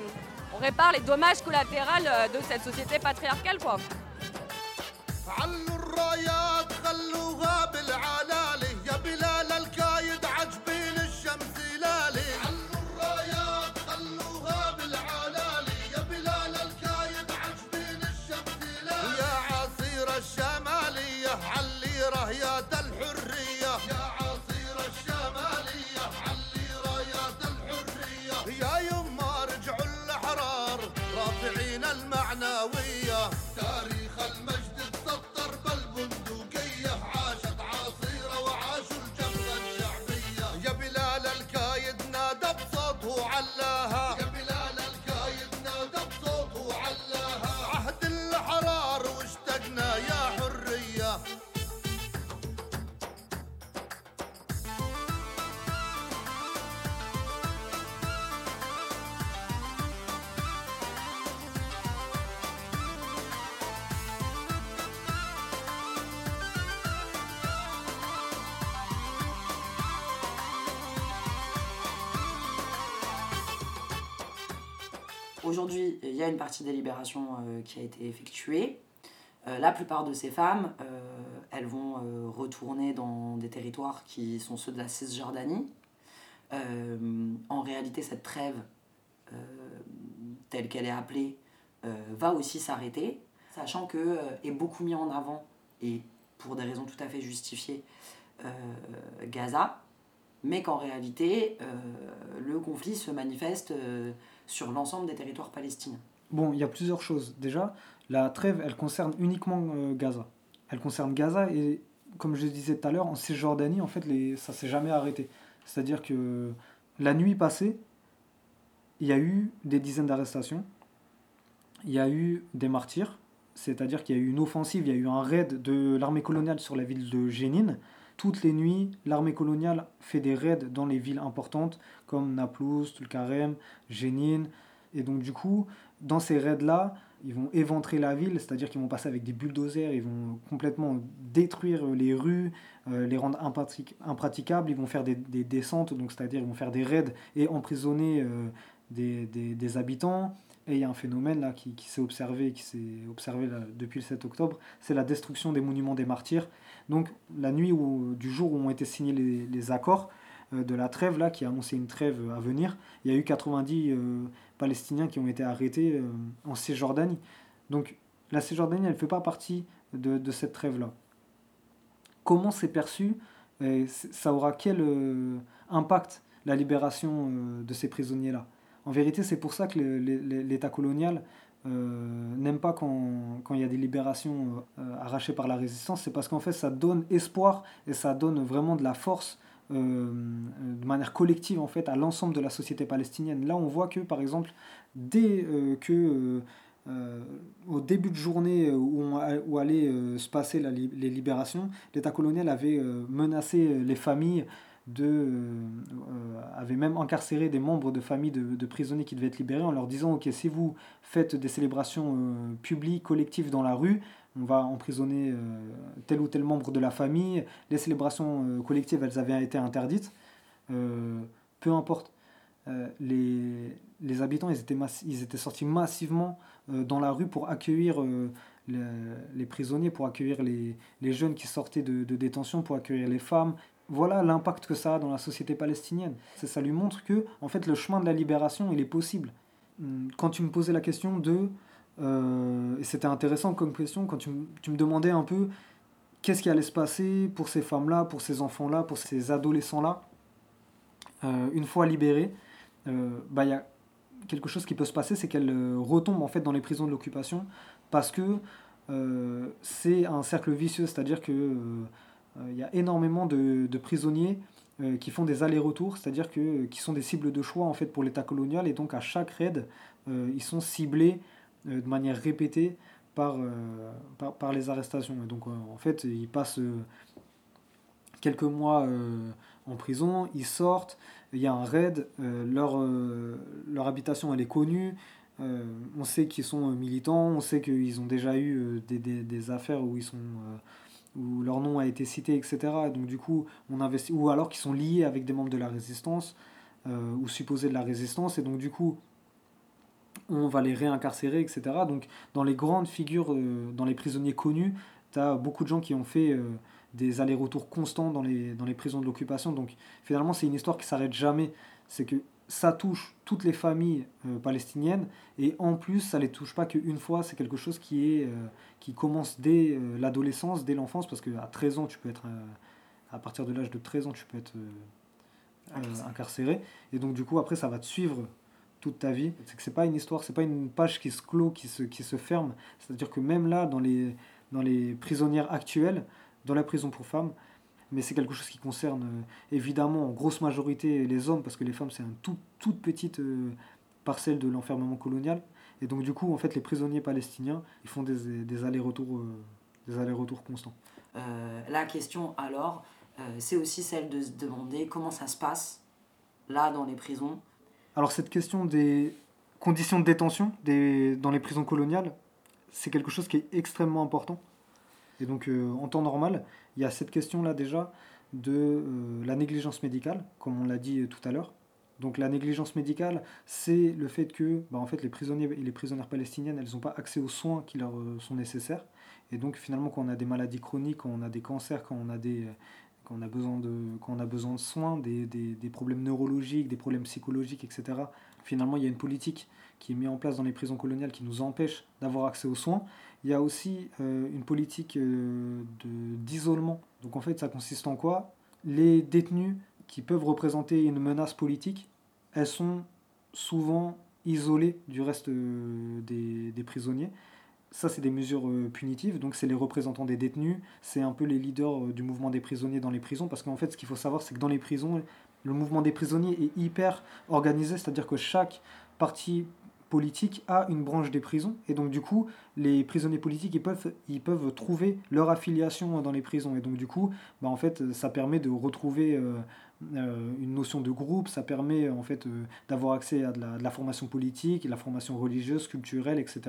répare les dommages collatéraux euh, de cette société patriarcale. Quoi. Aujourd'hui, il y a une partie des libérations euh, qui a été effectuée. Euh, la plupart de ces femmes, euh, elles vont retourner dans des territoires qui sont ceux de la Cisjordanie. En réalité, cette trêve, telle qu'elle est appelée, va aussi s'arrêter, sachant que est beaucoup mis en avant, et pour des raisons tout à fait justifiées, Gaza, mais qu'en réalité, le conflit se manifeste sur l'ensemble des territoires palestiniens. Bon, il y a plusieurs choses. Déjà, la trêve, elle concerne uniquement euh, Gaza. Elle concerne Gaza et, comme je disais tout à l'heure, en Cisjordanie, en fait, les, ça s'est jamais arrêté. C'est-à-dire que la nuit passée, il y a eu des dizaines d'arrestations, il y a eu des martyrs, c'est-à-dire qu'il y a eu une offensive, il y a eu un raid de l'armée coloniale sur la ville de Jénine. Toutes les nuits, l'armée coloniale fait des raids dans les villes importantes comme Naplouse, Tulkarem, Jénine. Et donc du coup, dans ces raids-là, ils vont éventrer la ville, c'est-à-dire qu'ils vont passer avec des bulldozers, ils vont complètement détruire les rues, euh, les rendre impratic- impraticables, ils vont faire des, des descentes, donc c'est-à-dire ils vont faire des raids et emprisonner euh, des habitants. Et il y a un phénomène là qui, qui s'est observé, qui s'est observé là, depuis le 7 octobre, c'est la destruction des monuments des martyrs. Donc la nuit où, du jour où ont été signés les, les accords euh, de la trêve là, qui annonçait une trêve à venir, il y a eu 90 euh, Palestiniens qui ont été arrêtés euh, en Cisjordanie. Donc la Cisjordanie, elle ne fait pas partie de, de cette trêve-là. Comment c'est perçu ça aura quel impact la libération de ces prisonniers-là? En vérité, c'est pour ça que l'État colonial n'aime pas quand, il y a des libérations arrachées par la résistance, c'est parce qu'en fait ça donne espoir et ça donne vraiment de la force de manière collective en fait à l'ensemble de la société palestinienne. Là on voit que par exemple dès que euh, au début de journée où, on, où allaient euh, se passer les libérations, l'État colonial avait euh, menacé les familles de, avait même incarcéré des membres de familles de, prisonniers qui devaient être libérés en leur disant ok si vous faites des célébrations publiques collectives dans la rue on va emprisonner tel ou tel membre de la famille les célébrations collectives elles avaient été interdites peu importe les, les habitants ils étaient, ils étaient sortis massivement euh, dans la rue pour accueillir euh, les, prisonniers, pour accueillir les, les jeunes qui sortaient de, de, détention, pour accueillir les femmes. Voilà l'impact que ça a dans la société palestinienne. Ça lui montre que en fait, le chemin de la libération, il est possible. Hum, quand tu me posais la question de... Euh, et c'était intéressant comme question, quand tu, me demandais un peu qu'est-ce qui allait se passer pour ces femmes-là, pour ces enfants-là, pour ces adolescents-là, une fois libérés, bah, il y a quelque chose qui peut se passer, c'est qu'elle euh, retombe en fait dans les prisons de l'occupation parce que euh, c'est un cercle vicieux, c'est-à-dire que euh, il y a énormément de, prisonniers qui font des allers-retours, c'est-à-dire que qui sont des cibles de choix en fait pour l'État colonial et donc à chaque raid ils sont ciblés de manière répétée par, par, les arrestations. Et donc en fait ils passent quelques mois en prison, ils sortent, il y a un raid, euh, leur, euh, leur habitation elle est connue, euh, on sait qu'ils sont militants, on sait qu'ils ont déjà eu des, des, des, affaires où ils sont où leur nom a été cité, etc. Donc du coup, on investit, ou alors qu'ils sont liés avec des membres de la résistance, ou supposés de la résistance, et donc du coup, on va les réincarcérer, etc. Donc dans les grandes figures, dans les prisonniers connus, tu as beaucoup de gens qui ont fait des allers-retours constants dans les, dans les prisons de l'occupation. Donc finalement, c'est une histoire qui s'arrête jamais. C'est que ça touche toutes les familles euh, palestiniennes et en plus, ça les touche pas qu'une fois. C'est quelque chose qui, est, euh, qui commence dès euh, l'adolescence, dès l'enfance, parce qu'à 13 ans, tu peux être. à partir de l'âge de 13 ans, tu peux être incarcéré. Et donc, du coup, après, ça va te suivre toute ta vie. C'est que c'est pas une histoire, c'est pas une page qui se clôt, qui se, qui se ferme. C'est-à-dire que même là, dans les, dans les prisonnières actuelles, dans la prison pour femmes. Mais c'est quelque chose qui concerne euh, évidemment en grosse majorité les hommes, parce que les femmes, c'est une tout, toute petite euh, parcelle de l'enfermement colonial. Et donc, du coup, en fait, les prisonniers palestiniens, ils font des, des allers-retours euh, allers-retours constants. la question, alors, c'est aussi celle de se demander comment ça se passe, là, dans les prisons. Alors, cette question des conditions de détention des, dans les prisons coloniales, c'est quelque chose qui est extrêmement important. Et donc, euh, en temps normal, il y a cette question-là déjà de euh, la négligence médicale, comme on l'a dit tout à l'heure. Donc la négligence médicale, c'est le fait que bah, en fait, les prisonniers et les prisonnières palestiniennes, elles n'ont pas accès aux soins qui leur euh, sont nécessaires. Et donc finalement, quand on a des maladies chroniques, quand on a des cancers, quand on a, besoin, de, soins, des problèmes neurologiques, des problèmes psychologiques, etc., finalement, il y a une politique qui est mise en place dans les prisons coloniales qui nous empêche d'avoir accès aux soins. Il y a aussi euh, une politique euh, d'isolement. Donc en fait, ça consiste en quoi? Les détenus qui peuvent représenter une menace politique, elles sont souvent isolées du reste euh, des, des, prisonniers. Ça, c'est des mesures punitives, donc c'est les représentants des détenus, c'est un peu les leaders du mouvement des prisonniers dans les prisons, parce qu'en fait, ce qu'il faut savoir, c'est que dans les prisons, le mouvement des prisonniers est hyper organisé, c'est-à-dire que chaque parti politique a une branche des prisons. Et donc, du coup, les prisonniers politiques, ils peuvent, ils peuvent trouver leur affiliation dans les prisons. Et donc, du coup, bah, en fait, ça permet de retrouver euh, euh, une notion de groupe, ça permet en fait euh, d'avoir accès à de la, formation politique, de la formation religieuse, culturelle, etc.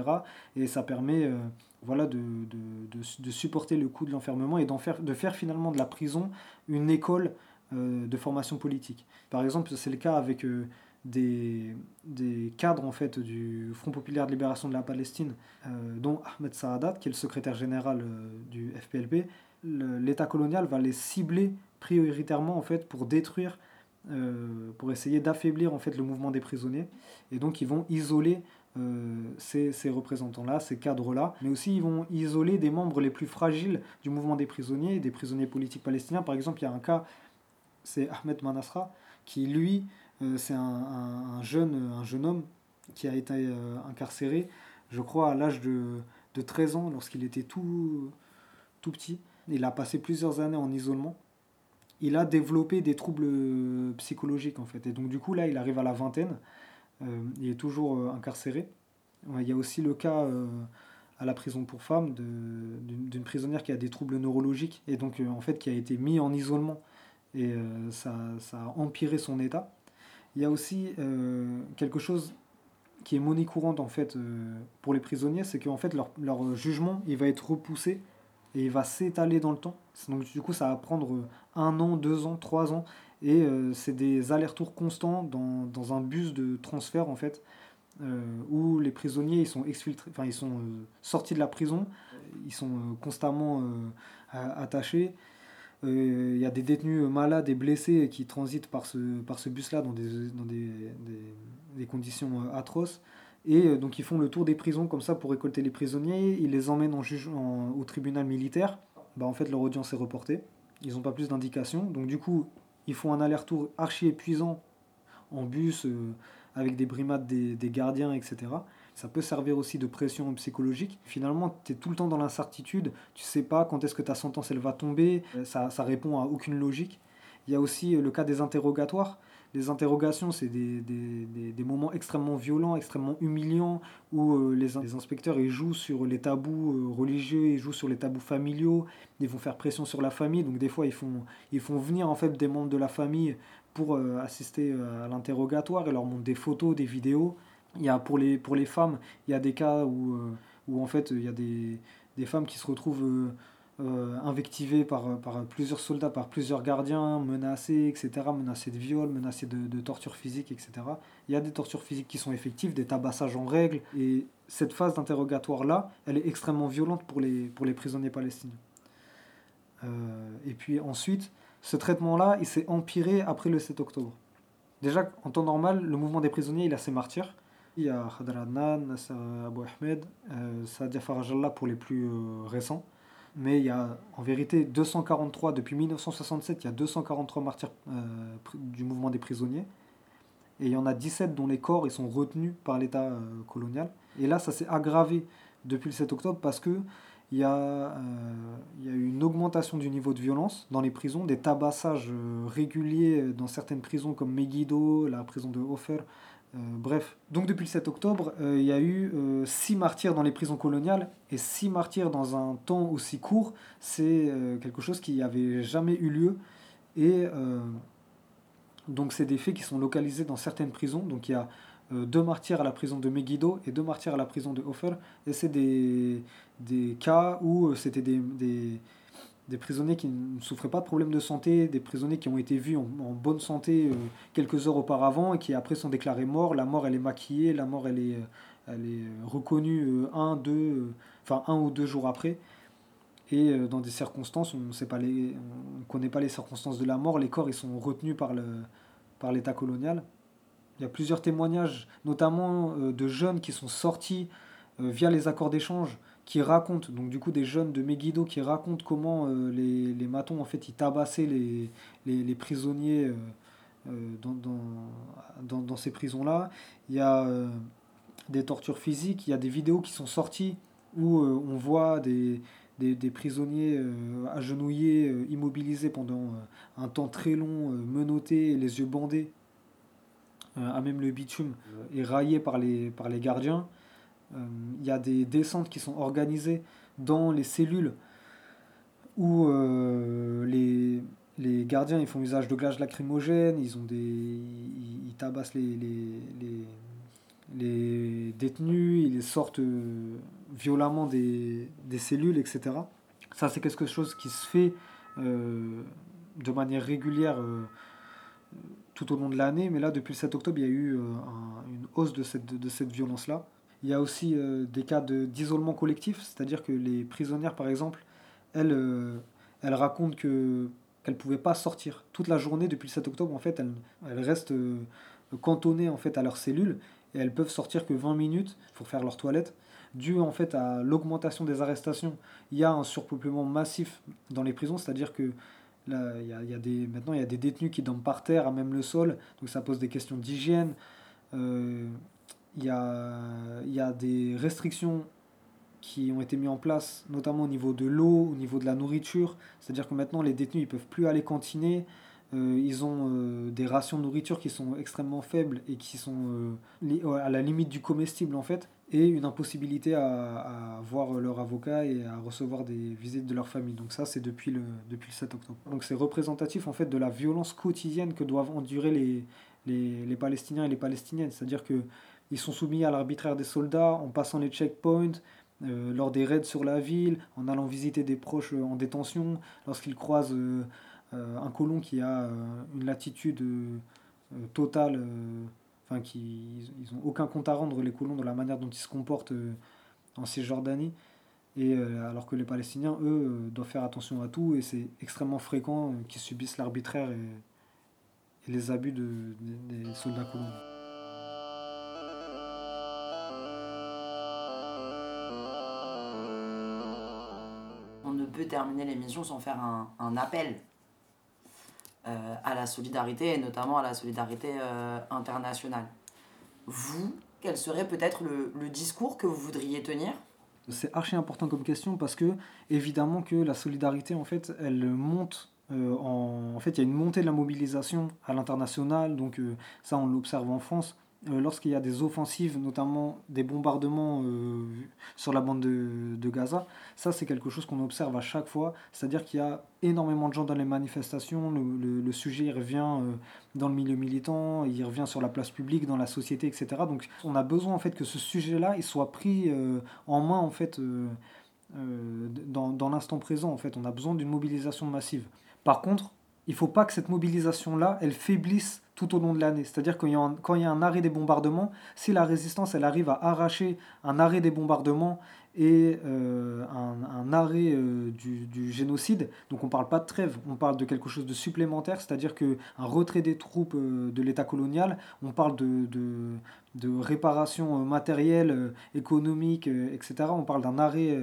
Et ça permet voilà, de, de, de, supporter le coût de l'enfermement et d'en faire, de faire finalement de la prison une école de formation politique. Par exemple, c'est le cas avec des, des cadres en fait du Front populaire de libération de la Palestine, euh, dont Ahmed Saadat, qui est le secrétaire général euh, du FPLP, l'État colonial va les cibler prioritairement en fait pour détruire, euh, pour essayer d'affaiblir en fait le mouvement des prisonniers, et donc ils vont isoler ces, ces représentants-là, ces cadres-là, mais aussi ils vont isoler des membres les plus fragiles du mouvement des prisonniers, des prisonniers politiques palestiniens. Par exemple, il y a un cas, c'est Ahmed Manasra, qui lui, c'est un, un, jeune, un jeune homme qui a été incarcéré, je crois, à l'âge de, de 13 ans, lorsqu'il était tout, tout petit. Il a passé plusieurs années en isolement. Il a développé des troubles psychologiques en fait. Et donc du coup là, il arrive à la vingtaine. Euh, il est toujours euh, incarcéré. Il y a aussi le cas euh, à la prison pour femmes d'une prisonnière qui a des troubles neurologiques et donc en fait qui a été mis en isolement et ça, ça, a empiré son état. Il y a aussi quelque chose qui est monnaie courante en fait pour les prisonniers, c'est qu'en fait leur, leur, jugement il va être repoussé et il va s'étaler dans le temps. Donc du coup ça va prendre un an, deux ans, trois ans et euh, c'est des allers-retours constants dans, dans, un bus de transfert en fait euh, où les prisonniers ils sont exfiltrés, enfin ils sont euh, sortis de la prison, ils sont constamment attachés. Il y a des détenus malades et blessés qui transitent par ce, par ce bus-là dans, des, dans des, des, conditions atroces. Et donc ils font le tour des prisons comme ça pour récolter les prisonniers, ils les emmènent en au tribunal militaire. Bah, en fait leur audience est reportée, ils n'ont pas plus d'indications. Donc du coup ils font un aller-retour archi épuisant en bus, euh, avec des brimades des, des, gardiens, etc. Ça peut servir aussi de pression psychologique. Finalement, tu es tout le temps dans l'incertitude, tu sais pas quand est-ce que ta sentence elle va tomber, euh, ça, ça répond à aucune logique. Il y a aussi euh, le cas des interrogatoires les interrogations, c'est des, des, des, moments extrêmement violents, extrêmement humiliants, où euh, les, inspecteurs ils jouent sur les tabous religieux, ils jouent sur les tabous familiaux, ils vont faire pression sur la famille, donc des fois ils font, ils font venir en fait des membres de la famille pour assister à l'interrogatoire et leur montrent des photos, des vidéos. Il y a pour les, pour les femmes, il y a des cas où, où en fait il y a des, des femmes qui se retrouvent euh, invectivé par, par, plusieurs soldats, par plusieurs gardiens, menacés, etc., menacés de viol, menacés de, de torture physique, etc. Il y a des tortures physiques qui sont effectives, des tabassages en règle, et cette phase d'interrogatoire-là, elle est extrêmement violente pour les, pour les prisonniers palestiniens. Euh, et puis ensuite, ce traitement-là, il s'est empiré après le 7 octobre. Déjà, en temps normal, le mouvement des prisonniers, il a ses martyrs. Il y a Khadr Adnan, Nasser Abou Ahmed, euh, Sadia Farajallah pour les plus euh, récents mais il y a en vérité 243, depuis 1967, il y a 243 martyrs euh, du mouvement des prisonniers. Et il y en a 17 dont les corps ils sont retenus par l'État euh, colonial. Et là, ça s'est aggravé depuis le 7 octobre parce que il y, a, euh, y a eu une augmentation du niveau de violence dans les prisons, des tabassages réguliers dans certaines prisons comme Megiddo, la prison de Hofer, euh, bref, donc depuis le 7 octobre, euh, il y a eu 6 euh, martyrs dans les prisons coloniales, et 6 martyrs dans un temps aussi court, c'est quelque chose qui n'avait jamais eu lieu. Et donc c'est des faits qui sont localisés dans certaines prisons. Donc il y a deux martyrs à la prison de Megiddo et deux martyrs à la prison de Hofer. Et c'est des, cas où c'était des des prisonniers qui ne souffraient pas de problèmes de santé, des prisonniers qui ont été vus en, bonne santé euh, quelques heures auparavant et qui après sont déclarés morts. La mort elle est maquillée, la mort elle est, euh, elle est reconnue euh, un, deux, enfin un ou deux jours après. Et dans des circonstances, on ne connaît pas les circonstances de la mort, les corps ils sont retenus par, le, par l'État colonial. Il y a plusieurs témoignages, notamment de jeunes qui sont sortis via les accords d'échange qui racontent, donc du coup des jeunes de Megiddo qui racontent comment euh, les, les, matons en fait ils tabassaient les, les, les prisonniers euh, euh, dans, dans, dans, ces prisons-là. Il y a des tortures physiques, il y a des vidéos qui sont sorties où on voit des, des, des prisonniers agenouillés, immobilisés pendant un temps très long, menottés, les yeux bandés, à même le bitume, et raillés par les, par les gardiens. Euh, il y a des descentes qui sont organisées dans les cellules où euh, les, les gardiens ils font usage de gaz lacrymogènes, ils, ont des, ils, tabassent les, les, les, détenus, ils les sortent euh, violemment des, des cellules, etc. Ça, c'est quelque chose qui se fait de manière régulière tout au long de l'année, mais là, depuis le 7 octobre, il y a eu un, une hausse de cette, de cette violence-là. Il y a aussi euh, des cas d'isolement collectif, c'est-à-dire que les prisonnières, par exemple, elles, euh, elles racontent que qu'elles ne pouvaient pas sortir toute la journée depuis le 7 octobre. En fait, elles, elles restent euh, cantonnées en fait à leur cellule et elles peuvent sortir que 20 minutes pour faire leur toilette. Dû en fait à l'augmentation des arrestations, il y a un surpeuplement massif dans les prisons, c'est-à-dire que là, y a, y a des, maintenant il y a des détenus qui dorment par terre, à même le sol, donc ça pose des questions d'hygiène. Il, y a, y a des restrictions qui ont été mises en place, notamment au niveau de l'eau, au niveau de la nourriture. C'est-à-dire que maintenant, les détenus ne peuvent plus aller cantiner. Euh, ils ont euh, des rations de nourriture qui sont extrêmement faibles et qui sont euh, à la limite du comestible en fait, et une impossibilité à, à voir leur avocat et à recevoir des visites de leur famille. Donc ça, c'est depuis le, depuis le 7 octobre. Donc c'est représentatif en fait de la violence quotidienne que doivent endurer les, les, les Palestiniens et les Palestiniennes. C'est-à-dire que ils sont soumis à l'arbitraire des soldats en passant les checkpoints, euh, lors des raids sur la ville, en allant visiter des proches euh, en détention, lorsqu'ils croisent euh, un colon qui a une latitude totale, enfin qui ils n'ont aucun compte à rendre les colons de la manière dont ils se comportent en Cisjordanie. Et alors que les Palestiniens, eux, doivent faire attention à tout et c'est extrêmement fréquent qu'ils subissent l'arbitraire et les abus de, des- des soldats colons. On ne peut terminer l'émission sans faire un, un appel euh, à la solidarité et notamment à la solidarité euh, internationale. Vous, quel serait peut-être le, le discours que vous voudriez tenir? C'est archi important comme question parce que évidemment que la solidarité en fait elle monte euh, en, fait il y a une montée de la mobilisation à l'international donc euh, ça on l'observe en France. Euh, lorsqu'il y a des offensives notamment des bombardements sur la bande de, Gaza ça c'est quelque chose qu'on observe à chaque fois. C'est à dire qu'il y a énormément de gens dans les manifestations le, sujet revient dans le milieu militant il revient sur la place publique dans la société etc donc on a besoin en fait que ce sujet là il soit pris en main en fait dans, dans l'instant présent en fait. On a besoin d'une mobilisation massive par contre il faut pas que cette mobilisation là elle faiblisse tout au long de l'année. C'est à dire quand il y a un, arrêt des bombardements si la résistance elle arrive à arracher un arrêt des bombardements et euh, un, arrêt euh, du, génocide donc on parle pas de trêve on parle de quelque chose de supplémentaire c'est à dire que un retrait des troupes euh, de l'état colonial on parle de, réparation matérielle économique etc on parle d'un arrêt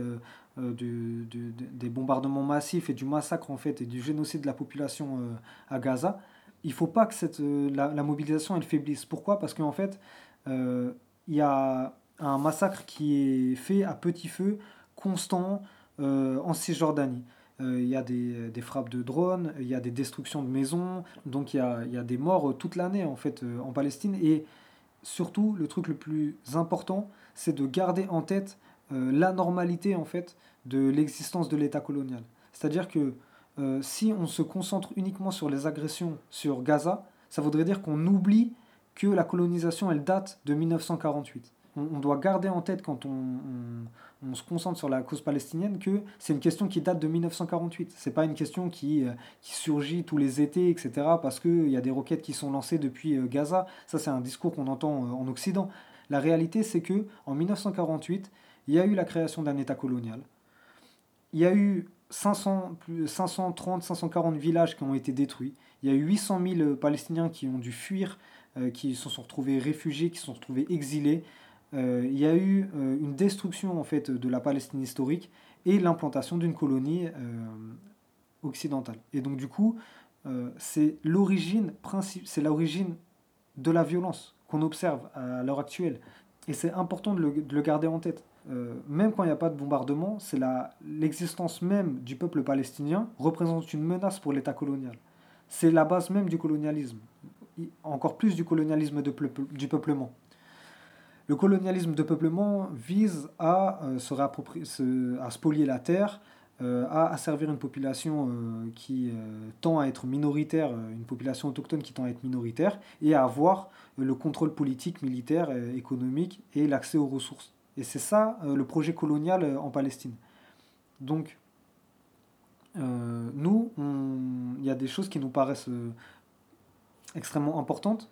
du- des bombardements massifs et du massacre en fait et du génocide de la population euh, à Gaza, il faut pas que cette, euh, la, mobilisation elle faiblisse. Pourquoi? Parce qu'en fait, euh, il y a un massacre qui est fait à petit feu, constant, euh, en Cisjordanie. Euh, Il y a des, frappes de drones, il y a des destructions de maisons, donc il y a, y a des morts euh, toute l'année en fait euh, en Palestine. Et surtout, le truc le plus important, c'est de garder en tête euh, l'anormalité en fait de l'existence de l'État colonial. C'est-à-dire que euh, si on se concentre uniquement sur les agressions sur Gaza, ça voudrait dire qu'on oublie que la colonisation elle date de 1948. On, on doit garder en tête quand on, on- se concentre sur la cause palestinienne que c'est une question qui date de 1948. C'est pas une question qui, euh, qui surgit tous les étés, etc. Parce qu'il y a des roquettes qui sont lancées depuis Gaza. Ça c'est un discours qu'on entend en Occident. La réalité c'est que en 1948, il y a eu la création d'un État colonial. Il y a eu 500, plus- 530, 540 villages qui ont été détruits. Il y a eu 800 000 Palestiniens qui ont dû fuir, euh, qui se sont retrouvés réfugiés, qui se sont retrouvés exilés. Euh, il y a eu euh, une destruction en fait de la Palestine historique et l'implantation d'une colonie euh, occidentale. Et donc du coup, euh, c'est l'origine c'est l'origine de la violence qu'on observe à l'heure actuelle. Et c'est important de le garder en tête. Euh, même quand il n'y a pas de bombardement, c'est l'existence même du peuple palestinien représente une menace pour l'État colonial. C'est la base même du colonialisme, encore plus du colonialisme de du peuplement. Le colonialisme de peuplement vise à, euh, se se- à spolier la terre, euh, à asservir une population qui tend à être minoritaire, une population autochtone qui tend à être minoritaire, et à avoir le contrôle politique, militaire, économique et l'accès aux ressources. Et c'est ça euh, le projet colonial euh, en Palestine. Donc, euh, nous, il y a des choses qui nous paraissent extrêmement importantes.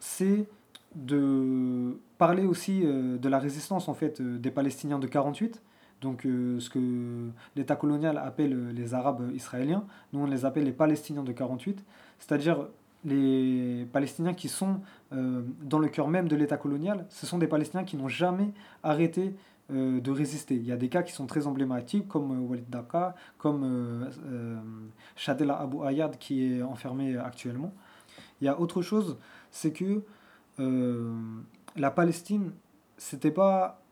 C'est de parler aussi de la résistance en fait des Palestiniens de 48, donc ce que l'État colonial appelle les Arabes israéliens, nous on les appelle les Palestiniens de 48, c'est-à-dire les Palestiniens qui sont euh, dans le cœur même de l'État colonial, ce sont des Palestiniens qui n'ont jamais arrêté euh, de résister. Il y a des cas qui sont très emblématiques, comme euh, Walid Daka, comme Shadela Abu Ayad qui est enfermé actuellement. Il y a autre chose, c'est que la Palestine, c'était pas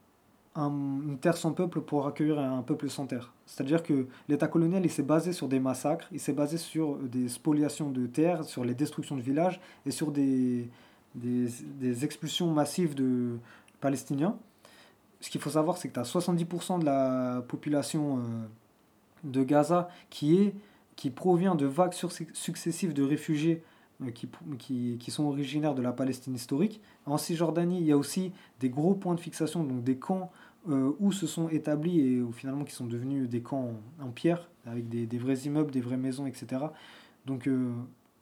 une terre sans peuple pour accueillir un peuple sans terre. C'est-à-dire que l'État colonial, il s'est basé sur des massacres, il s'est basé sur des spoliations de terres, sur les destructions de villages et sur des, des, des expulsions massives de Palestiniens. Ce qu'il faut savoir, c'est que tu as 70% de la population euh, de Gaza qui, est, qui provient de vagues successives de réfugiés qui, qui, sont originaires de la Palestine historique. En Cisjordanie, il y a aussi des gros points de fixation, donc des camps euh, où se sont établis et finalement qui sont devenus des camps en, pierre, avec des, vrais immeubles, des vraies maisons, etc. Donc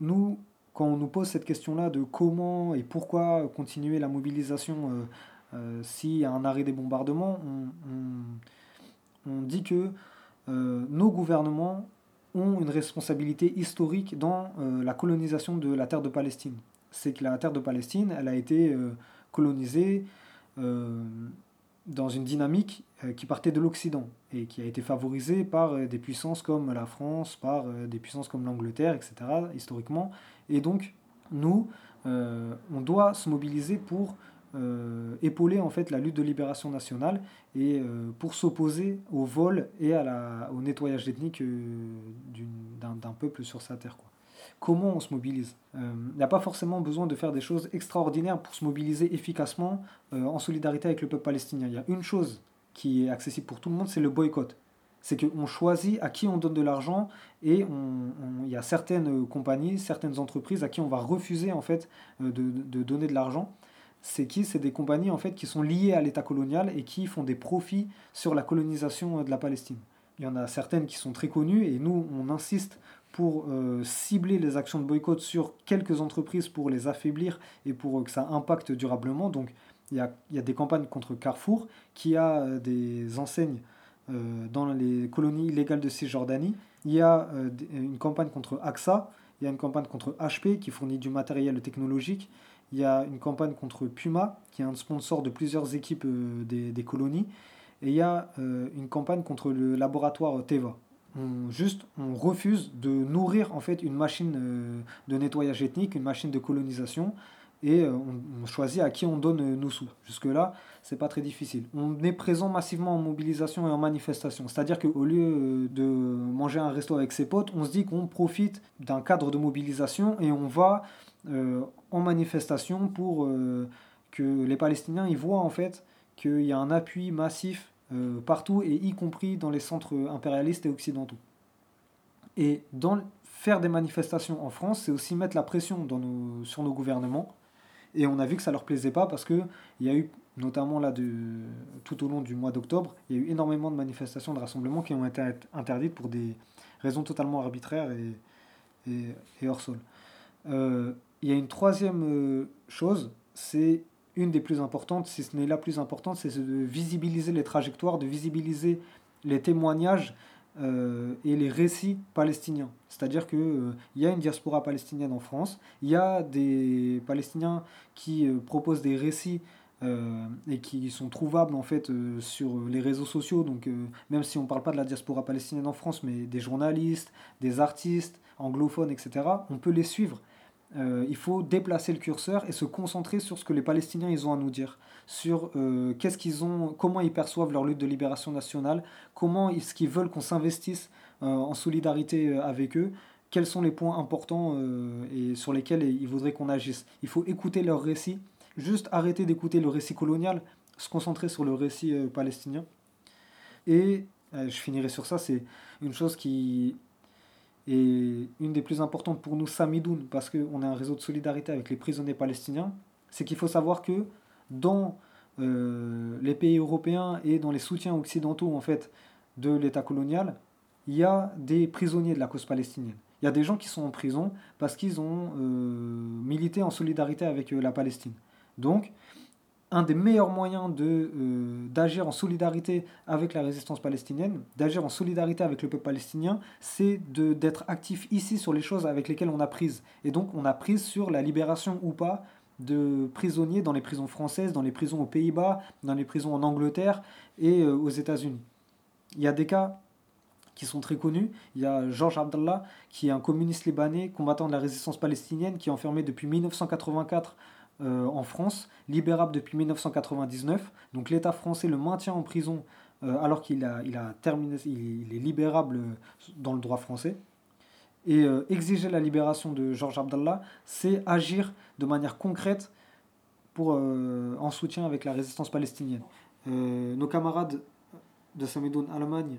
nous, quand on nous pose cette question-là de comment et pourquoi continuer la mobilisation euh, s'il y a un arrêt des bombardements, on, dit que euh, nos gouvernements ont une responsabilité historique dans euh, la colonisation de la terre de Palestine. C'est que la terre de Palestine, elle a été colonisée dans une dynamique qui partait de l'Occident et qui a été favorisée par des puissances comme la France, par des puissances comme l'Angleterre, etc., historiquement. Et donc, nous, on doit se mobiliser pour euh, épauler en fait la lutte de libération nationale et euh, pour s'opposer au vol et à la, au nettoyage ethnique euh, d'un peuple sur sa terre. Quoi. Comment on se mobilise? Il n'y a pas forcément besoin de faire des choses extraordinaires pour se mobiliser efficacement en solidarité avec le peuple palestinien. Il y a une chose qui est accessible pour tout le monde, c'est le boycott. C'est qu'on choisit à qui on donne de l'argent et il y a certaines compagnies, certaines entreprises à qui on va refuser en fait de donner de l'argent c'est qui? C'est des compagnies en fait qui sont liées à l'État colonial et qui font des profits sur la colonisation euh, de la Palestine. Il y en a certaines qui sont très connues et nous on insiste pour euh, cibler les actions de boycott sur quelques entreprises pour les affaiblir et pour euh, que ça impacte durablement. Donc il y a, y a des campagnes contre Carrefour qui a des enseignes dans les colonies illégales de Cisjordanie. Il y a une campagne contre AXA, il y a une campagne contre HP qui fournit du matériel technologique. Il y a une campagne contre Puma, qui est un sponsor de plusieurs équipes euh, des, colonies. Et il y a euh, une campagne contre le laboratoire Teva. On, juste, on refuse de nourrir en fait une machine euh, de nettoyage ethnique, une machine de colonisation, et on, choisit à qui on donne nos sous. Jusque-là, c'est pas très difficile. On est présent massivement en mobilisation et en manifestation. C'est-à-dire qu'au lieu de manger un resto avec ses potes, on se dit qu'on profite d'un cadre de mobilisation et on va en manifestation pour euh, que les Palestiniens ils voient en fait qu'il y a un appui massif euh, partout et y compris dans les centres impérialistes et occidentaux. Et dans faire des manifestations en France, c'est aussi mettre la pression dans nos, sur nos gouvernements. Et on a vu que ça leur plaisait pas parce que il y a eu notamment là de, tout au long du mois d'octobre, il y a eu énormément de manifestations, de rassemblements qui ont été interdites pour des raisons totalement arbitraires et, et, hors sol. Euh, il y a une troisième euh, chose, c'est une des plus importantes, si ce n'est la plus importante, c'est de visibiliser les trajectoires, de visibiliser les témoignages euh, et les récits palestiniens. C'est-à-dire qu'il euh, y a une diaspora palestinienne en France, il y a des Palestiniens qui proposent des récits et qui sont trouvables en fait sur les réseaux sociaux. Donc même si on ne parle pas de la diaspora palestinienne en France, mais des journalistes, des artistes anglophones, etc., on peut les suivre euh, il faut déplacer le curseur et se concentrer sur ce que les Palestiniens ils ont à nous dire, sur euh, qu'est-ce qu'ils ont, comment ils perçoivent leur lutte de libération nationale, comment est-ce qu'ils veulent qu'on s'investisse euh, en solidarité avec eux, quels sont les points importants et sur lesquels ils voudraient qu'on agisse. Il faut écouter leur récit, juste arrêter d'écouter le récit colonial, se concentrer sur le récit palestinien. Et je finirai sur ça, c'est une chose qui et une des plus importantes pour nous, Samidoun, parce qu'on a un réseau de solidarité avec les prisonniers palestiniens, c'est qu'il faut savoir que dans euh, les pays européens et dans les soutiens occidentaux en fait de l'État colonial, il y a des prisonniers de la cause palestinienne. Il y a des gens qui sont en prison parce qu'ils ont euh, milité en solidarité avec euh, la Palestine. Donc, un des meilleurs moyens euh, d'agir en solidarité avec la résistance palestinienne, d'agir en solidarité avec le peuple palestinien, c'est d'être actif ici sur les choses avec lesquelles on a prise. Et donc on a prise sur la libération ou pas de prisonniers dans les prisons françaises, dans les prisons aux Pays-Bas, dans les prisons en Angleterre et euh, aux États-Unis. Il y a des cas qui sont très connus. Il y a Georges Abdallah, qui est un communiste libanais, combattant de la résistance palestinienne, qui est enfermé depuis 1984 euh, en France, libérable depuis 1999. Donc l'État français le maintient en prison euh, alors qu'il a, il a terminé, il, est libérable dans le droit français. Et euh, exiger la libération de Georges Abdallah, c'est agir de manière concrète pour, en soutien avec la résistance palestinienne. nos camarades de Samedoun Allemagne,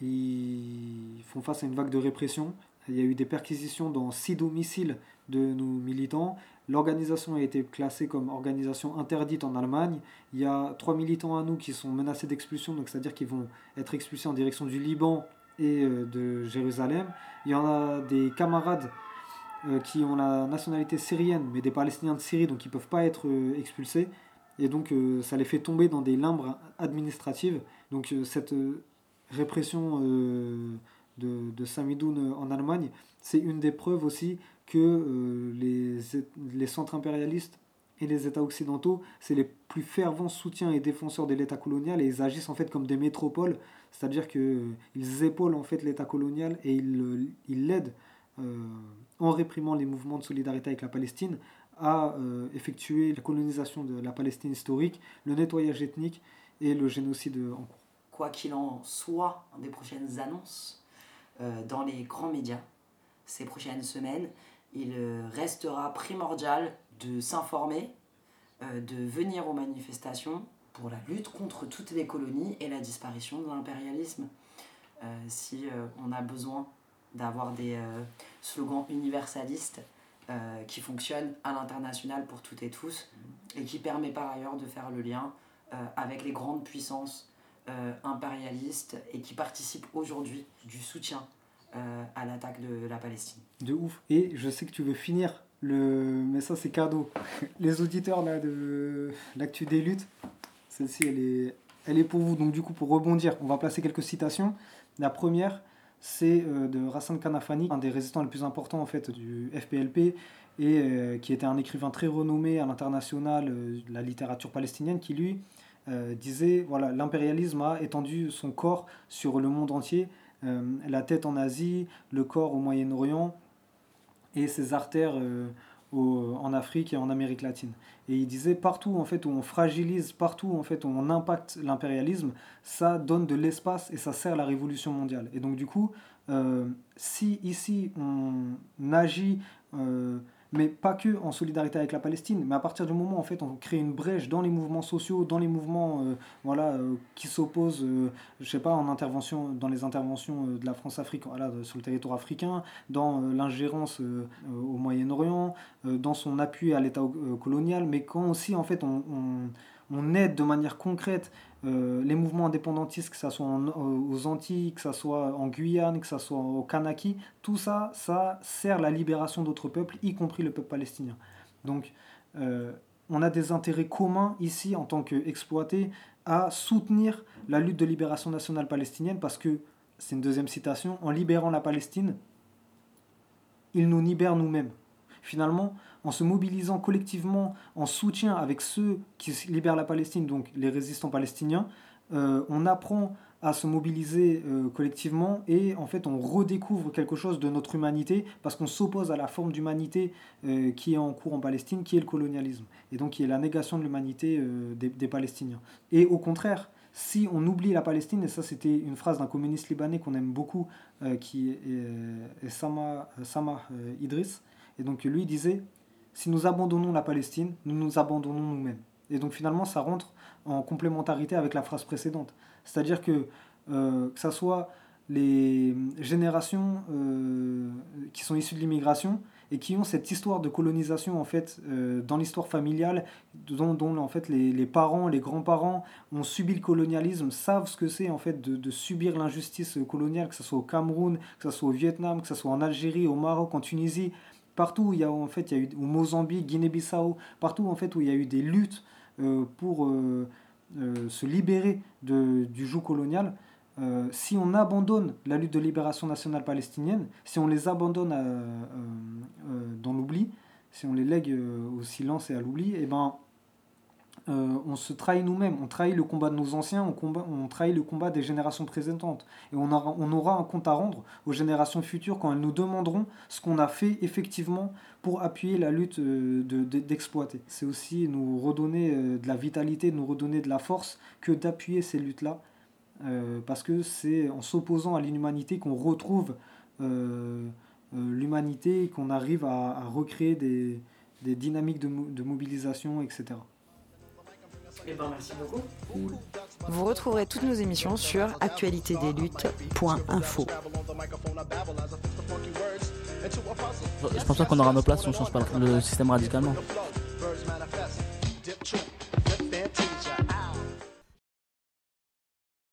ils font face à une vague de répression. Il y a eu des perquisitions dans six domiciles de nos militants. L'organisation a été classée comme organisation interdite en Allemagne. Il y a trois militants à nous qui sont menacés d'expulsion, donc c'est-à-dire qu'ils vont être expulsés en direction du Liban et euh, de Jérusalem. Il y en a des camarades euh, qui ont la nationalité syrienne, mais des Palestiniens de Syrie, donc ils ne peuvent pas être euh, expulsés. Et donc ça les fait tomber dans des limbres administratives. Donc cette répression de, de Samidoun en Allemagne, c'est une des preuves aussi que euh, les, centres impérialistes et les États occidentaux, c'est les plus fervents soutiens et défenseurs de l'État colonial et ils agissent en fait comme des métropoles, c'est-à-dire qu'ils épaulent en fait l'État colonial et ils l'aident euh, en réprimant les mouvements de solidarité avec la Palestine à euh, effectuer la colonisation de la Palestine historique, le nettoyage ethnique et le génocide en cours. Quoi qu'il en soit, des prochaines annonces dans les grands médias ces prochaines semaines, il euh, restera primordial de s'informer, euh, de venir aux manifestations pour la lutte contre toutes les colonies et la disparition de l'impérialisme. Euh, si on a besoin d'avoir des slogans universalistes qui fonctionnent à l'international pour toutes et tous et qui permet par ailleurs de faire le lien avec les grandes puissances impérialistes et qui participent aujourd'hui du soutien euh, à l'attaque de la Palestine. De ouf. Et je sais que tu veux finir le. Mais ça, c'est cadeau. Les auditeurs là, de l'actu des luttes, celle-ci, elle est... elle est pour vous. Donc, du coup, pour rebondir, on va placer quelques citations. La première, c'est euh, de Rassan Kanafani, un des résistants les plus importants en fait du FPLP et euh, qui était un écrivain très renommé à l'international de la littérature palestinienne qui lui disait voilà l'impérialisme a étendu son corps sur le monde entier euh, la tête en Asie, le corps au Moyen-Orient et ses artères euh, en Afrique et en Amérique latine. Et il disait partout en fait où on fragilise, partout en fait où on impacte l'impérialisme, ça donne de l'espace et ça sert la révolution mondiale. Et donc du coup, euh, si ici on agit mais pas que en solidarité avec la Palestine, mais à partir du moment en fait on crée une brèche dans les mouvements sociaux, dans les mouvements euh, voilà euh, qui s'opposent, euh, je sais pas en intervention dans les interventions de la France-Afrique voilà, sur le territoire africain, dans l'ingérence au Moyen-Orient, dans son appui à l'État colonial, mais quand aussi en fait on, on aide de manière concrète euh, les mouvements indépendantistes, que ce soit aux Antilles, que ce soit en Guyane, que ce soit au Kanaki, tout ça, ça sert la libération d'autres peuples, y compris le peuple palestinien. Donc, euh, on a des intérêts communs ici, en tant qu'exploités, à soutenir la lutte de libération nationale palestinienne, parce que, c'est une deuxième citation, en libérant la Palestine, il nous libère nous-mêmes. Finalement, en se mobilisant collectivement en soutien avec ceux qui libèrent la Palestine, donc les résistants palestiniens, euh, on apprend à se mobiliser euh, collectivement et en fait on redécouvre quelque chose de notre humanité parce qu'on s'oppose à la forme d'humanité euh, qui est en cours en Palestine, qui est le colonialisme et donc qui est la négation de l'humanité des, Palestiniens. Et au contraire, si on oublie la Palestine, et ça c'était une phrase d'un communiste libanais qu'on aime beaucoup, qui est, est Sama, Sama Idris, et donc lui disait si nous abandonnons la Palestine, nous nous abandonnons nous-mêmes. Et donc finalement, ça rentre en complémentarité avec la phrase précédente. C'est-à-dire que euh, que ce soit les générations euh, qui sont issues de l'immigration et qui ont cette histoire de colonisation en fait euh, dans l'histoire familiale dont, en fait les, les parents les grands-parents ont subi le colonialisme savent ce que c'est en fait de, de subir l'injustice coloniale que ce soit au Cameroun que ce soit au Vietnam que ce soit en Algérie au Maroc en Tunisie partout où il y a en fait il eu Mozambique, Guinée-Bissau, partout où il y a eu des luttes pour se libérer du joug colonial, si on abandonne la lutte de libération nationale palestinienne, si on les abandonne dans l'oubli, si on les lègue au silence et à l'oubli, eh ben, euh, on se trahit nous-mêmes, on trahit le combat de nos anciens, on, trahit le combat des générations présentes. Et on aura, on aura un compte à rendre aux générations futures quand elles nous demanderont ce qu'on a fait effectivement pour appuyer la lutte euh, d'exploiter. De, C'est aussi nous redonner euh, de la vitalité, nous redonner de la force que d'appuyer ces luttes-là. parce que c'est en s'opposant à l'inhumanité qu'on retrouve l'humanité et qu'on arrive à, recréer des, dynamiques de mobilisation, etc. Eh ben, merci beaucoup. Vous retrouverez toutes nos émissions sur actualitédesluttes.info. Je pense pas qu'on aura nos places si on change pas le système radicalement.